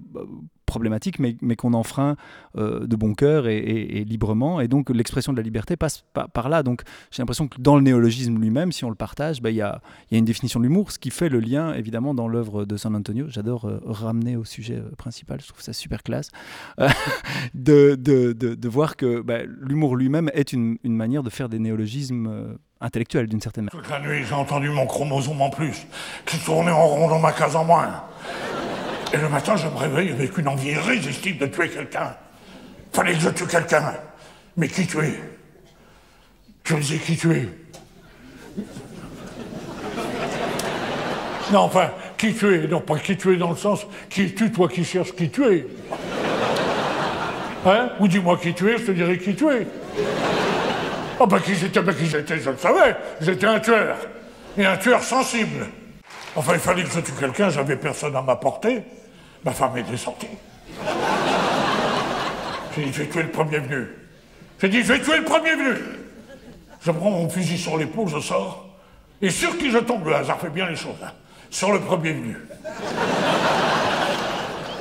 [SPEAKER 8] problématique, mais, mais qu'on enfreint euh, de bon cœur et, librement. Et donc l'expression de la liberté passe par, là. Donc j'ai l'impression que dans le néologisme lui-même, si on le partage, bah, il y, a, y, a, une définition de l'humour, ce qui fait le lien évidemment dans l'œuvre de San Antonio. J'adore euh, ramener au sujet euh, principal, je trouve ça super classe, de, de, de, voir que bah, l'humour lui-même est une, une, manière de faire des néologismes intellectuels d'une certaine manière.
[SPEAKER 15] Toute la nuit, j'ai entendu mon chromosome en plus, qui tournait en rond dans ma case en moins. Et le matin, je me réveille avec une envie irrésistible de tuer quelqu'un. Fallait que je tue quelqu'un. Mais qui tuer? Je disais qui tuer? Non, enfin, qui tuer? Non, pas qui tuer dans le sens qui tue, toi qui cherches qui tuer. Hein? Ou dis-moi qui tuer, je te dirai qui tuer. Oh ben qui j'étais, ben qui j'étais, je le savais. J'étais un tueur. Et un tueur sensible. Enfin, il fallait que je tue quelqu'un, j'avais personne à m'apporter. Ma femme était sortie. J'ai dit, je vais tuer le premier venu. J'ai dit, je vais tuer le premier venu. Je prends mon fusil sur l'épaule, je sors. Et sur qui je tombe, le hasard fait bien les choses. hein. Sur le premier venu.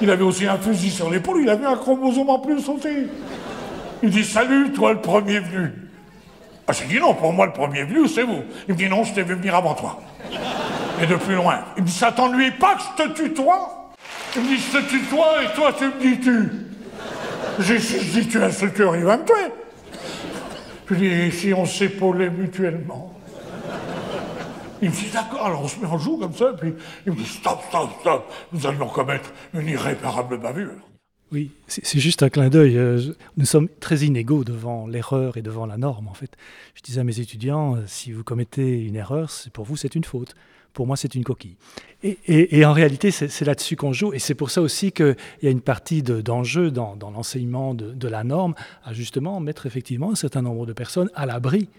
[SPEAKER 15] Il avait aussi un fusil sur l'épaule, il avait un chromosome en plus aussi. Il dit Salut, toi le premier venu. Ah, j'ai dit non, pour moi le premier venu, c'est vous. Il me dit non, je t'ai vu venir avant toi. Et de plus loin. Il me dit Ça t'ennuie pas que je te tutoie Il me dit Je te tutoie et toi tu me dis tu. J'ai dis tu es insulteur, il va me tuer. Je lui dis Si on s'épaulait mutuellement. Il me dit d'accord, alors on se met en joue comme ça, puis il me dit stop, stop, stop, nous allions commettre une irréparable bavure.
[SPEAKER 5] Oui, c'est juste un clin d'œil. euh, Nous sommes très inégaux devant l'erreur et devant la norme, en fait. Je disais à mes étudiants, euh, si vous commettez une erreur, pour vous, c'est une faute. Pour moi, c'est une coquille. Et, en réalité, c'est là-dessus qu'on joue. Et c'est pour ça aussi qu'il y a une partie de- d'enjeu dans, dans l'enseignement de, de la norme, à justement mettre effectivement un certain nombre de personnes à l'abri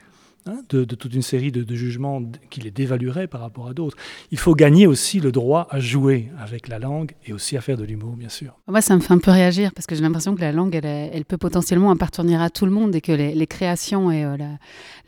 [SPEAKER 5] hein, de, toute une série de, jugements qui les dévalueraient par rapport à d'autres. Il faut gagner aussi le droit à jouer avec la langue et aussi à faire de l'humour, bien sûr.
[SPEAKER 12] Moi, ça me fait un peu réagir parce que j'ai l'impression que la langue, elle, elle peut potentiellement appartenir à tout le monde et que les, créations et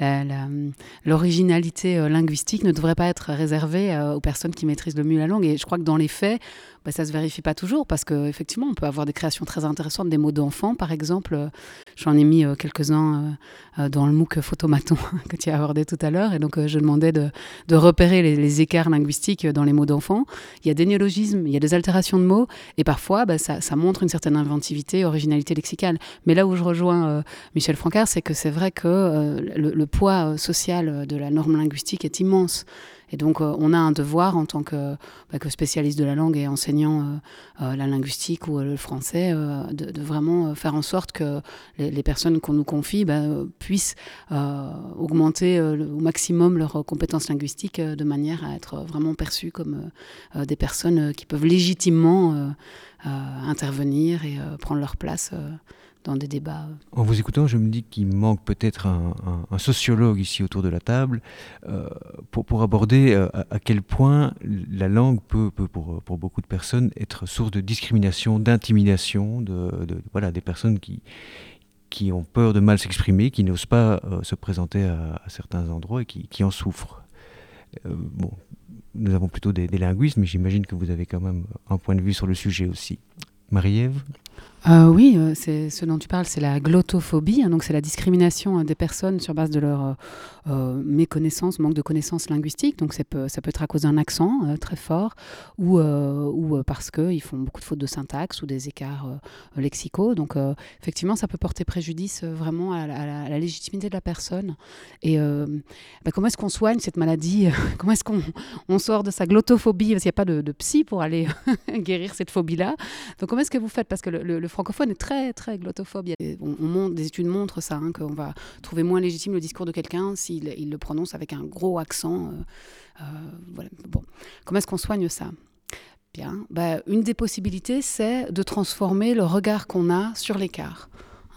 [SPEAKER 12] euh, l'originalité euh, linguistique ne devraient pas être réservées euh, aux personnes qui maîtrisent le mieux la langue. Et je crois que dans les faits, bah, ça se vérifie pas toujours parce qu'effectivement, on peut avoir des créations très intéressantes, des mots d'enfants, par exemple. Euh, J'en ai mis euh, quelques-uns euh, dans le MOOC Photomaton que tu as abordé tout à l'heure. Et donc, je demandais de, repérer les, écarts linguistiques dans les mots d'enfants. Il y a des néologismes, il y a des altérations de mots, et parfois, bah, ça, montre une certaine inventivité, originalité lexicale. Mais là où je rejoins Michel Francard, c'est que c'est vrai que le, poids social de la norme linguistique est immense. Et donc, euh, on a un devoir en tant que, bah, spécialiste de la langue et enseignant euh, euh, la linguistique ou le français, de, vraiment faire en sorte que les, personnes qu'on nous confie bah, puissent augmenter au maximum leurs compétences linguistiques de manière à être vraiment perçues comme des personnes qui peuvent légitimement intervenir et prendre leur place dans des débats.
[SPEAKER 2] En vous écoutant, je me dis qu'il manque peut-être un, sociologue ici autour de la table euh, pour, aborder euh, à, quel point la langue peut, pour, beaucoup de personnes, être source de discrimination, d'intimidation, de, voilà, des personnes qui, qui ont peur de mal s'exprimer, qui n'osent pas euh, se présenter à, certains endroits et qui, en souffrent. Euh, bon, nous avons plutôt des, des linguistes, mais j'imagine que vous avez quand même un point de vue sur le sujet aussi. Marie-Ève?
[SPEAKER 12] Euh, oui, euh, c'est ce dont tu parles, c'est la glottophobie. hein, donc, c'est la discrimination euh, des personnes sur base de leur méconnaissance, manque de connaissances linguistiques. Donc, ça peut, être à cause d'un accent très fort ou, parce qu'ils font beaucoup de fautes de syntaxe ou des écarts lexicaux. Donc, effectivement, ça peut porter préjudice vraiment à, la- légitimité de la personne. Et bah, comment est-ce qu'on soigne cette maladie Comment est-ce qu'on on sort de sa glottophobie Parce qu'il n'y a pas de, psy pour aller guérir cette phobie-là. Donc, comment est-ce que vous faites? Parce que francophone est très, très glottophobe. A- on, on des études montrent ça, hein, qu'on va trouver moins légitime le discours de quelqu'un s'il il le prononce avec un gros accent. euh, euh. Bon. Comment est-ce qu'on soigne ça? Bien. Bah, une des possibilités, c'est de transformer le regard qu'on a sur l'écart.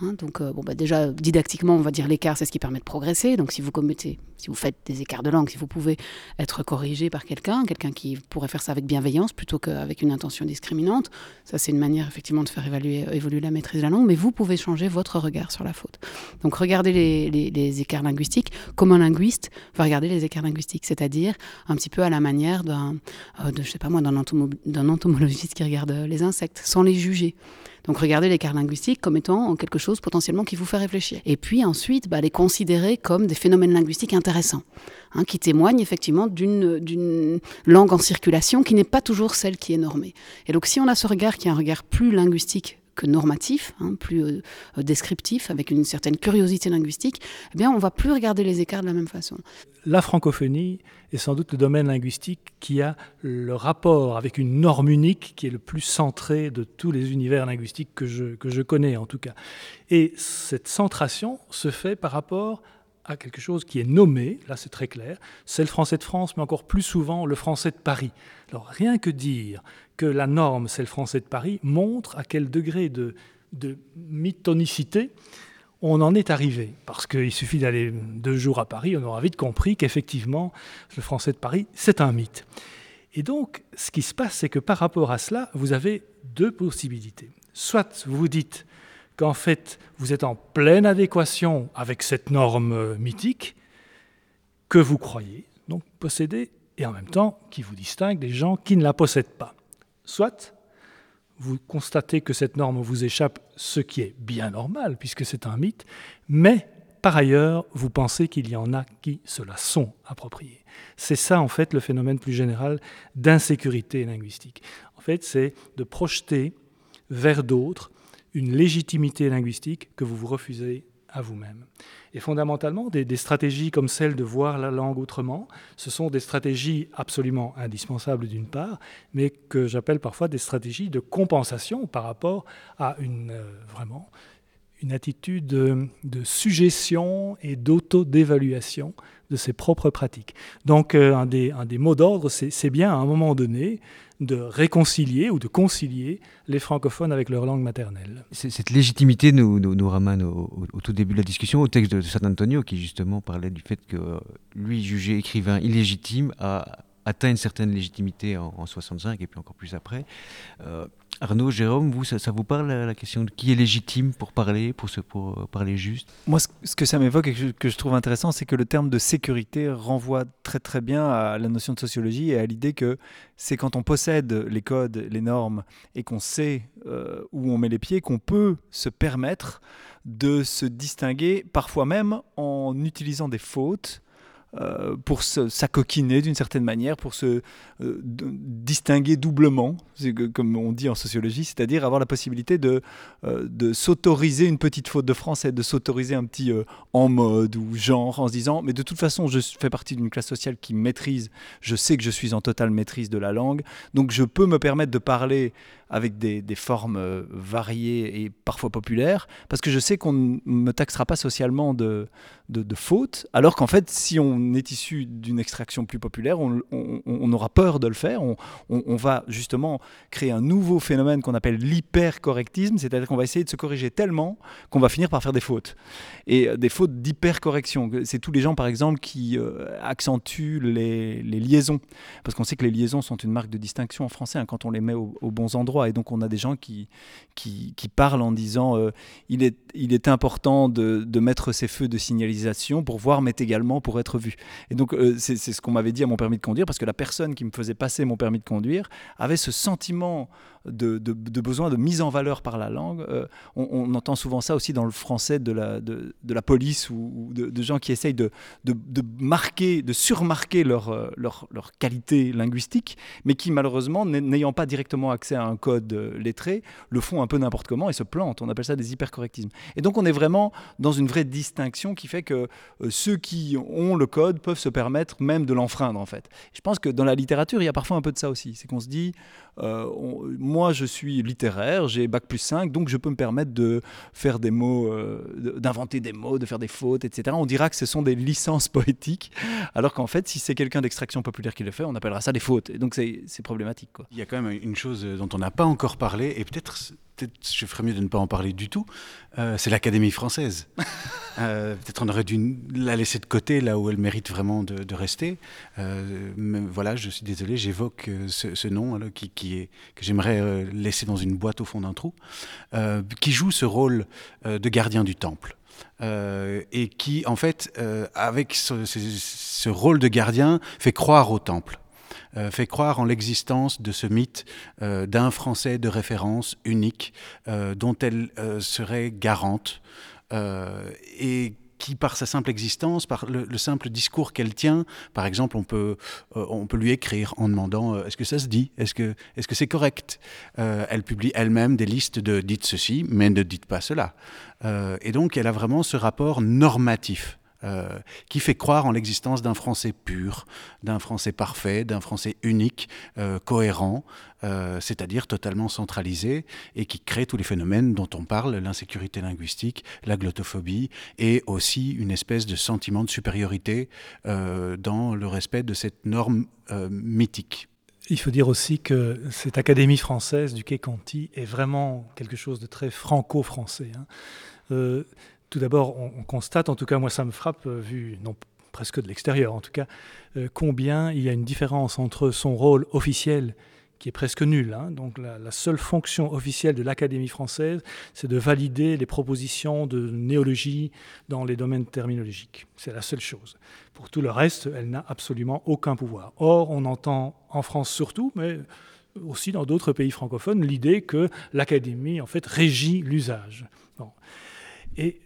[SPEAKER 12] Hein, donc, euh, bon, bah, déjà, didactiquement, on va dire l'écart, c'est ce qui permet de progresser. Donc, si vous commettez, si vous faites des écarts de langue, si vous pouvez être corrigé par quelqu'un, quelqu'un qui pourrait faire ça avec bienveillance plutôt qu'avec une intention discriminante, ça, c'est une manière effectivement de faire évaluer, évoluer la maîtrise de la langue, mais vous pouvez changer votre regard sur la faute. Donc, regardez les, écarts linguistiques comme un linguiste va regarder les écarts linguistiques, c'est-à-dire un petit peu à la manière d'un, euh, de, je sais pas moi, d'un d'un entomologiste qui regarde euh, les insectes, sans les juger. Donc regardez l'écart linguistique comme étant quelque chose potentiellement qui vous fait réfléchir. Et puis ensuite, bah, les considérer comme des phénomènes linguistiques intéressants, hein, qui témoignent effectivement d'une langue en circulation qui n'est pas toujours celle qui est normée. Et donc si on a ce regard qui est un regard plus linguistique que normatif, hein, plus euh, descriptif, avec une certaine curiosité linguistique, eh bien on va plus regarder les écarts de la même façon.
[SPEAKER 5] La francophonie est sans doute le domaine linguistique qui a le rapport avec une norme unique qui est le plus centré de tous les univers linguistiques que je, que je connais en tout cas. Et cette centration se fait par rapport à quelque chose qui est nommé, là c'est très clair, c'est le français de France, mais encore plus souvent le français de Paris. Alors rien que dire que la norme c'est le français de Paris montre à quel degré de, de mythonicité on en est arrivé. Parce qu'il suffit d'aller deux jours à Paris, on aura vite compris qu'effectivement, le français de Paris, c'est un mythe. Et donc, ce qui se passe, c'est que par rapport à cela, vous avez deux possibilités. Soit vous vous dites qu'en fait, vous êtes en pleine adéquation avec cette norme euh, mythique que vous croyez donc posséder et en même temps qui vous distingue des gens qui ne la possèdent pas. Soit vous constatez que cette norme vous échappe, ce qui est bien normal puisque c'est un mythe, mais par ailleurs, vous pensez qu'il y en a qui se la sont appropriées. C'est ça, en fait, le phénomène plus général d'insécurité linguistique. En fait, c'est de projeter vers d'autres une légitimité linguistique que vous vous refusez à vous-même. Et fondamentalement, des, stratégies comme celle de voir la langue autrement, ce sont des stratégies absolument indispensables d'une part, mais que j'appelle parfois des stratégies de compensation par rapport à une euh, vraiment une attitude de, de suggestion et d'auto-dévaluation de ses propres pratiques. Donc euh, un, des, un des mots d'ordre, c'est bien à un moment donné de réconcilier ou de concilier les francophones avec leur langue maternelle.
[SPEAKER 2] Cette légitimité nous, nous, ramène au, au, tout début de la discussion au texte de San Antonio qui justement parlait du fait que lui, jugé écrivain illégitime, a atteint une certaine légitimité en, en 65 et puis encore plus après. Euh, Arnaud, Jérôme, vous, ça, vous parle la question de qui est légitime pour parler, pour, se, pour parler juste?
[SPEAKER 8] Moi, ce, que ça m'évoque et que je, que je trouve intéressant, c'est que le terme de sécurité renvoie très très bien à la notion de sociologie et à l'idée que c'est quand on possède les codes, les normes et qu'on sait euh, où on met les pieds qu'on peut se permettre de se distinguer, parfois même en utilisant des fautes euh, pour s'acoquiner d'une certaine manière, pour se euh, distinguer doublement, comme on dit en sociologie, c'est-à-dire avoir la possibilité de, euh, de s'autoriser une petite faute de français, de s'autoriser un petit en mode ou genre en se disant mais de toute façon je fais partie d'une classe sociale qui maîtrise, je sais que je suis en totale maîtrise de la langue, donc je peux me permettre de parler avec des, formes euh, variées et parfois populaires, parce que je sais qu'on ne me taxera pas socialement de, de, faute, alors qu'en fait, si on est issu d'une extraction plus populaire, on, aura peur de le faire, on, va justement créer un nouveau phénomène qu'on appelle l'hypercorrectisme, c'est-à-dire qu'on va essayer de se corriger tellement qu'on va finir par faire des fautes. Et des fautes d'hypercorrection, c'est tous les gens, par exemple, qui euh, accentuent les, liaisons, parce qu'on sait que les liaisons sont une marque de distinction en français hein, quand on les met aux, aux bons endroits et donc on a des gens qui, qui, parlent en disant euh, il, est, il est important de, de, mettre ces feux de signalisation pour voir, mais également pour être vu. Et donc euh, c'est ce qu'on m'avait dit à mon permis de conduire, parce que la personne qui me faisait passer mon permis de conduire avait ce sentiment de, de, besoin de mise en valeur par la langue. Euh, on, entend souvent ça aussi dans le français de la, police ou, de, gens qui essayent de, marquer, de surmarquer leur, euh, leur, qualité linguistique, mais qui malheureusement, n'ayant pas directement accès à un code euh, lettré, le font un peu n'importe comment et se plantent. On appelle ça des hypercorrectismes. Et donc on est vraiment dans une vraie distinction qui fait que ceux qui ont le code peuvent se permettre même de l'enfreindre en fait. Je pense que dans la littérature, il y a parfois un peu de ça aussi. C'est qu'on se dit, on, moi je suis littéraire, j'ai bac plus 5, donc je peux me permettre de faire des mots, euh, d'inventer des mots, de faire des fautes, etc. On dira que ce sont des licences poétiques, alors qu'en fait, si c'est quelqu'un d'extraction populaire qui le fait, on appellera ça des fautes. Donc c'est problématique.
[SPEAKER 13] Il y a quand même une chose dont on n'a pas encore parlé, et peut-être peut-être je ferais mieux de ne pas en parler du tout, euh, c'est l'Académie française. euh, peut-être on aurait dû la laisser de côté là où elle mérite vraiment de, de rester. Euh, mais voilà, je suis désolé, j'évoque ce, ce, nom qui, qui, est, que j'aimerais laisser dans une boîte au fond d'un trou, qui joue ce rôle de gardien du temple. Euh, et qui, en fait, euh, avec ce, ce, ce, rôle de gardien, fait croire au temple fait croire en l'existence de ce mythe euh, d'un Français de référence unique euh, dont elle euh, serait garante euh, et qui, par sa simple existence, par le, le simple discours qu'elle tient, par exemple, on peut, euh, on peut lui écrire en demandant euh, est-ce que ça se dit? Est-ce que c'est -ce correct? Euh, Elle publie elle-même des listes de dites ceci, mais ne dites pas cela. Euh, et donc, elle a vraiment ce rapport normatif euh, qui fait croire en l'existence d'un français pur, d'un français parfait, d'un français unique, euh, cohérent, euh, c'est-à-dire totalement centralisé et qui crée tous les phénomènes dont on parle, l'insécurité linguistique, la glottophobie et aussi une espèce de sentiment de supériorité dans le respect de cette norme mythique.
[SPEAKER 5] Il faut dire aussi que cette Académie française du Quai Conti est vraiment quelque chose de très franco-français. Hein. Tout d'abord, on, on, constate, en tout cas moi ça me frappe, euh, vu non presque de l'extérieur en tout cas, euh, combien il y a une différence entre son rôle officiel qui est presque nulle. Hein. Donc la, la, seule fonction officielle de l'Académie française, c'est de valider les propositions de néologie dans les domaines terminologiques. C'est la seule chose. Pour tout le reste, elle n'a absolument aucun pouvoir. Or, on entend en France surtout, mais aussi dans d'autres pays francophones, l'idée que l'Académie, en fait, régit l'usage. Bon. Et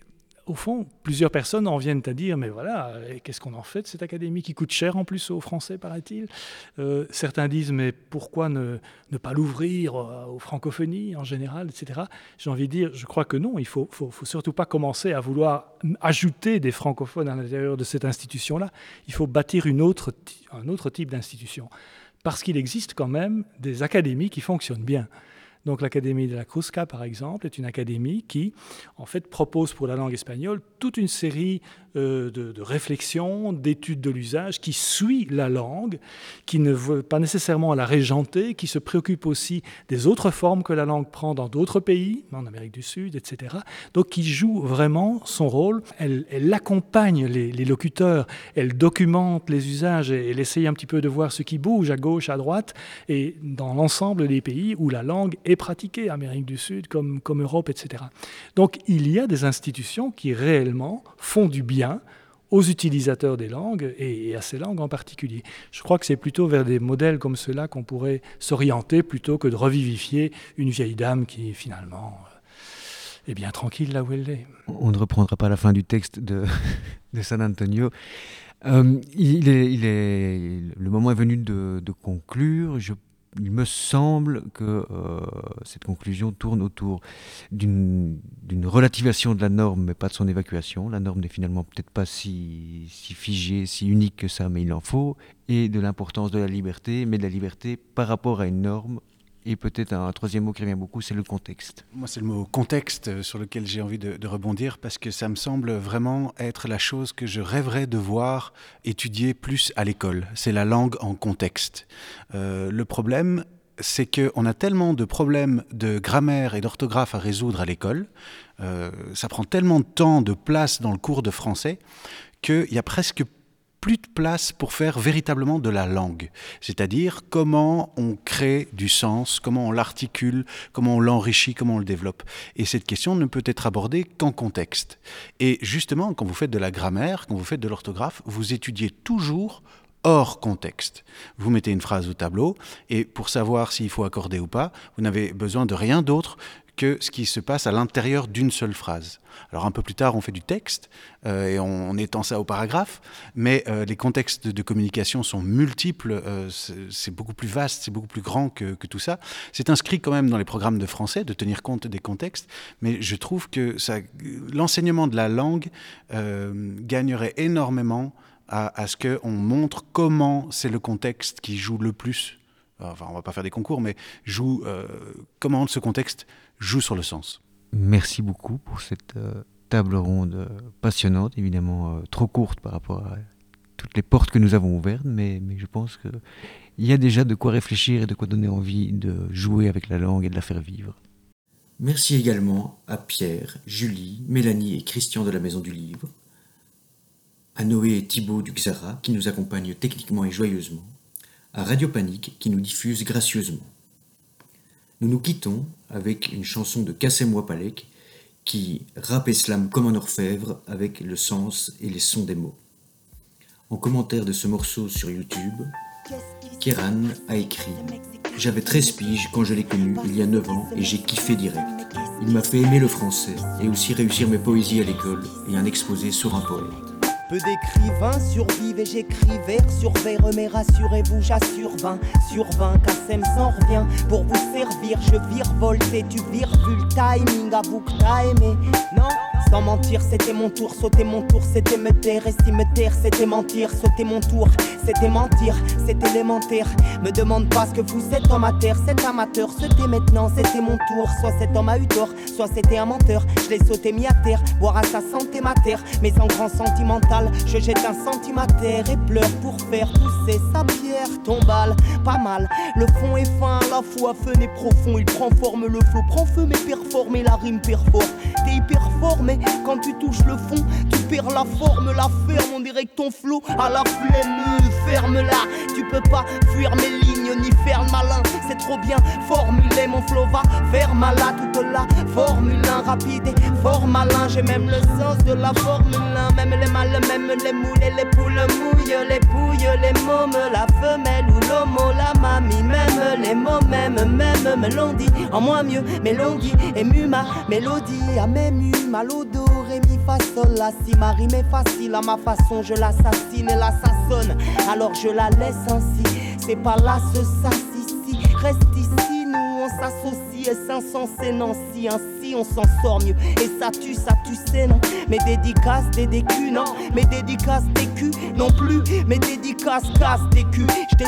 [SPEAKER 5] au fond, plusieurs personnes en viennent à dire, mais voilà, qu'est-ce qu'on en fait de cette académie qui coûte cher en plus aux Français, paraît-il? Euh, Certains disent, mais pourquoi ne, pas l'ouvrir aux francophonies en général, etc. J'ai envie de dire, je crois que non, il ne faut, surtout pas commencer à vouloir ajouter des francophones à l'intérieur de cette institution-là. Il faut bâtir un autre type d'institution. Parce qu'il existe quand même des académies qui fonctionnent bien. Donc l'Académie de la Crusca, par exemple, est une académie qui, en fait, propose pour la langue espagnole toute une série de, de, réflexions, d'études de l'usage, qui suit la langue, qui ne veut pas nécessairement la régenter, qui se préoccupe aussi des autres formes que la langue prend dans d'autres pays, en Amérique du Sud, etc. Donc qui joue vraiment son rôle. Elle, elle accompagne les, les, locuteurs, elle documente les usages, et elle essaye un petit peu de voir ce qui bouge à gauche, à droite, et dans l'ensemble des pays où la langue est pratiquée, Amérique du Sud comme, comme Europe, etc. Donc il y a des institutions qui réellement font du bien aux utilisateurs des langues et à ces langues en particulier. Je crois que c'est plutôt vers des modèles comme cela qu'on pourrait s'orienter plutôt que de revivifier une vieille dame qui finalement est bien tranquille là où elle est.
[SPEAKER 2] On ne reprendra pas la fin du texte de, San Antonio. Euh, il, est, le moment est venu de, de conclure. Je il me semble que euh, cette conclusion tourne autour d'une relativation de la norme, mais pas de son évacuation. La norme n'est finalement peut-être pas si, figée, si unique que ça, mais il en faut, et de l'importance de la liberté, mais de la liberté par rapport à une norme et peut-être un, troisième mot qui revient beaucoup, c'est le contexte.
[SPEAKER 13] Moi, c'est le mot contexte sur lequel j'ai envie de, de, rebondir parce que ça me semble vraiment être la chose que je rêverais de voir étudier plus à l'école. C'est la langue en contexte. Euh, le problème, c'est qu'on a tellement de problèmes de grammaire et d'orthographe à résoudre à l'école, euh, ça prend tellement de temps, de place dans le cours de français, qu'il y a presque plus de place pour faire véritablement de la langue, c'est-à-dire comment on crée du sens, comment on l'articule, comment on l'enrichit, comment on le développe. Et cette question ne peut être abordée qu'en contexte. Et justement, quand vous faites de la grammaire, quand vous faites de l'orthographe, vous étudiez toujours hors contexte. Vous mettez une phrase au tableau et pour savoir s'il faut accorder ou pas, vous n'avez besoin de rien d'autre que ce qui se passe à l'intérieur d'une seule phrase. Alors un peu plus tard, on fait du texte euh, et on, étend ça au paragraphe, mais euh, les contextes de, communication sont multiples, euh, c'est beaucoup plus vaste, c'est beaucoup plus grand que, tout ça. C'est inscrit quand même dans les programmes de français de tenir compte des contextes, mais je trouve que l'enseignement de la langue gagnerait énormément à ce qu'on montre comment c'est le contexte qui joue le plus enfin on va pas faire des concours, mais joue euh, comment ce contexte joue sur le sens.
[SPEAKER 2] Merci beaucoup pour cette euh, table ronde euh, passionnante, évidemment euh, trop courte par rapport à toutes les portes que nous avons ouvertes, mais, mais je pense qu'il y a déjà de quoi réfléchir et de quoi donner envie de jouer avec la langue et de la faire vivre.
[SPEAKER 16] Merci également à Pierre, Julie, Mélanie et Christian de la Maison du Livre, à Noé et Thibault du Xara qui nous accompagnent techniquement et joyeusement, à Radio Panique qui nous diffuse gracieusement. Nous nous quittons avec une chanson de Kassem Wapalek qui rappe slam comme un orfèvre avec le sens et les sons des mots. En commentaire de ce morceau sur YouTube, Kéran a écrit J'avais 13 piges quand je l'ai connu il y a 9 ans et j'ai kiffé direct. Il m'a fait aimer le français et aussi réussir mes poésies à l'école et un exposé sur un poète.
[SPEAKER 17] Peu d'écrivains survivent et j'écris vers sur vers, mais rassurez-vous, j'assure 20 sur 20, Kassem s'en revient pour vous servir. Je virevolte et tu vires vu le timing, avoue que t'as. Non, sans mentir, c'était mon tour, sauter mon tour, c'était me taire, et si me taire, c'était mentir, sauter mon tour, c'était mentir, c'est élémentaire. Me demande pas ce que vous êtes en matière, c'est amateur, c'était maintenant, c'était mon tour. Soit cet homme a eu tort, soit c'était un menteur. Je l'ai sauté mis à terre, boire à sa santé ma terre, mais en grand sentimental, je jette un terre et pleure pour faire pousser sa pierre tombale. Pas mal, le fond est fin, la fois fun et profond, il prend forme, le flot prend feu, mais performe. Et la rime perfore. T'es hyper quand tu touches le fond, tu perds la forme, la ferme, on dirait que ton flot à la flemme, ferme-la. Tu peux pas fuir mes lignes ni faire malin. C'est trop bien formulé, mon flow va faire malade toute la Formule 1 rapide et fort malin. J'ai même le sens de la Formule 1. Même les mâles, même les moules et les poules mouillent, les pouilles, les mômes, la femelle ou l'homo, la mamie, même les mots, même, même, mélodie. En moins mieux, mélodie, ému ma mélodie, a même eu mal au dos, fa, la, si, ma rime est facile, à ma façon je l'assassine et l'assassonne, alors je la laisse ainsi, c'est pas là ce sas ici, reste ici, nous on s'associe. Et s'insensé Nancy, ainsi on s'en sort mieux, et ça tue, ça tue, c'est non, mes dédicaces, des décus, non, mes dédicaces, des culs, non plus, mes dédicaces, casse des culs, je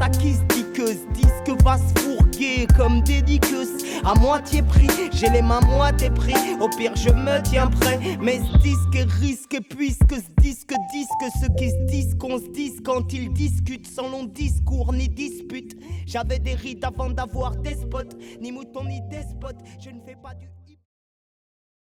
[SPEAKER 17] à qui se dit que ce disque va se fourguer comme dédicace à moitié prix. J'ai les mains moitié pris, au pire je me tiens prêt. Mais ce disque risque, puisque ce disque disque ceux qui se disent qu'on se dise quand ils discutent sans long discours ni dispute. J'avais des rites avant d'avoir des spots, ni mouton ni despote. Je ne fais pas du.